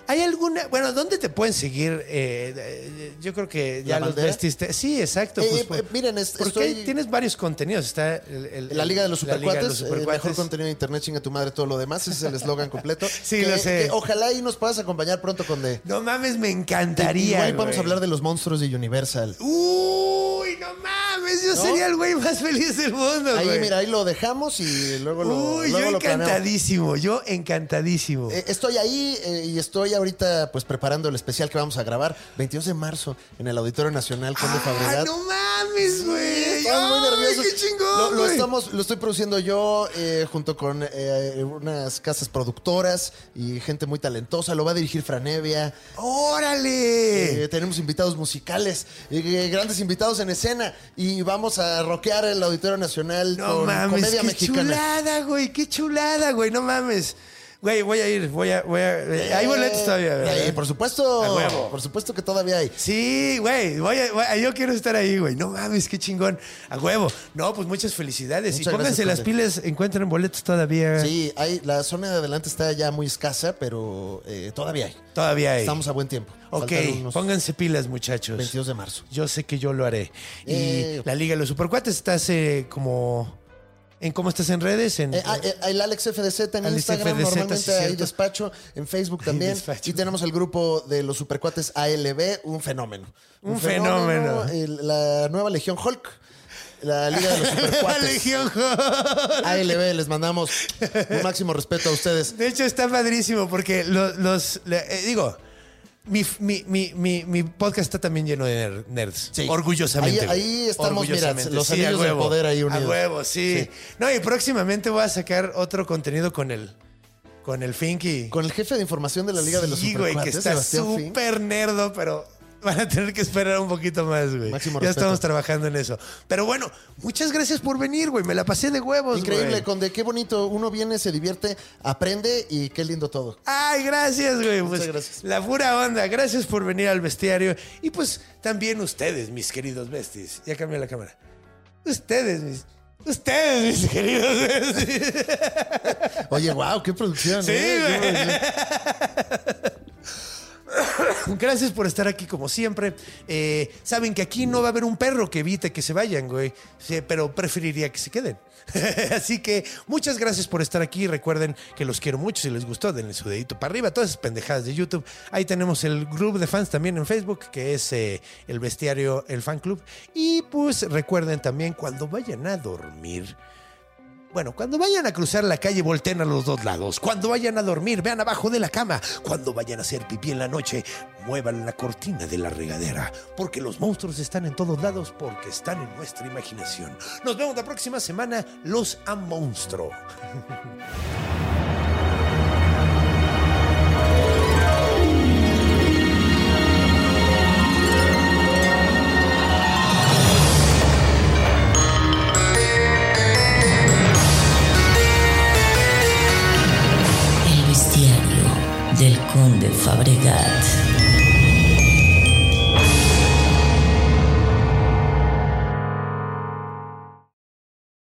¿Hay alguna. Bueno, ¿dónde te pueden seguir? Eh, eh, yo creo que ya ¿La los vestiste. Sí, exacto. Eh, pues, pues, miren, es- porque estoy- ahí tienes varios contenidos. Está el- el- La Liga de los Supercuates, el mejor contenido de internet, chinga tu madre, todo lo demás. Ese es el eslogan completo. Sí, Que- lo sé. que ojalá y nos puedas acompañar pronto con de. No mames, me encantaría. Igual a hablar de los monstruos de Universal. Uy, no mames, yo sería el güey más feliz del mundo, Ahí, güey. mira, ahí lo dejamos y luego lo. Uy, luego yo lo encantadísimo, yo encantadísimo. Eh, estoy ahí y estoy ahorita pues preparando el especial que vamos a grabar 22 de marzo en el Auditorio Nacional Conde ah, no mames, güey. Estamos muy nerviosos. qué chingón, Lo, estamos, lo estoy produciendo yo eh, junto con eh, unas casas productoras y gente muy talentosa. Lo va a dirigir Franevia. ¡Órale! Eh, tenemos invitados musicales, eh, grandes invitados en escena y vamos a rockear el Auditorio Nacional No con mames, comedia qué mexicana. chulada, güey, qué chulada, güey, no mames. Güey, voy a ir, voy a, voy a. eh, hay boletos todavía, ¿verdad? Eh, por supuesto. A huevo. Por supuesto que todavía hay. Sí, güey, voy a- voy a- yo quiero estar ahí, güey. No mames, qué chingón. A huevo. No, pues muchas felicidades. Muchas y pónganse gracias, las pilas, encuentren boletos todavía. Sí, hay, la zona de adelante está ya muy escasa, pero eh, todavía hay. Todavía hay. Estamos a buen tiempo. Ok, pónganse pilas, muchachos. 22 de marzo. Yo sé que yo lo haré. Y Eh. la Liga de los Supercuates estás eh, como. ¿En cómo estás en redes? En, Eh, ah, eh, el Alex FDZ en Alex Instagram, FDZ, normalmente sí, hay despacho, en Facebook también. Y tenemos el grupo de los supercuates ALB, un fenómeno. Un fenómeno. el- la nueva Legión Hulk, la Liga de los La Supercuates. Legión ALB, les mandamos un máximo respeto a ustedes. De hecho, está padrísimo porque lo- los. le- eh, digo, mi, mi, mi, mi, mi podcast está también lleno de ner- nerds. Sí. Orgullosamente. Ahí- estamos, mira, los Sí, anillos huevo. poder ahí unidos. A huevo, sí. Sí. No, y próximamente voy a sacar otro contenido con el. Con el Finky. Con el jefe de información de la Liga de los Sí, güey, que está súper nerdo, pero van a tener que esperar un poquito más, güey. Máximo ya respeto. estamos trabajando en eso. Pero bueno, muchas gracias por venir, güey. Me la pasé de huevos, Increíble, güey. Conde, qué bonito. Uno viene, se divierte, aprende y qué lindo todo. Ay, gracias, güey. Muchas Pues, gracias. La pura onda. Gracias por venir al bestiario. Y pues también ustedes, mis queridos besties. Ya cambié la cámara. Ustedes, mis. Ustedes, mis queridos. Oye, wow, qué producción. Sí, ¿eh? güey. Gracias por estar aquí como siempre. Eh, saben que aquí no va a haber un perro que evite que se vayan, güey. Pero preferiría que se queden. Así que muchas gracias por estar aquí. Recuerden que los quiero mucho. Si les gustó, denle su dedito para arriba. Todas esas pendejadas de YouTube. Ahí tenemos el grupo de fans también en Facebook, que es eh, el bestiario, el fan club. Y pues recuerden también cuando vayan a dormir. Bueno, cuando vayan a cruzar la calle, volteen a los dos lados. Cuando vayan a dormir, vean abajo de la cama. Cuando vayan a hacer pipí en la noche, muevan la cortina de la regadera. Porque los monstruos están en todos lados, porque están en nuestra imaginación. Nos vemos la próxima semana. Los a monstruo. Kunde Fabricat.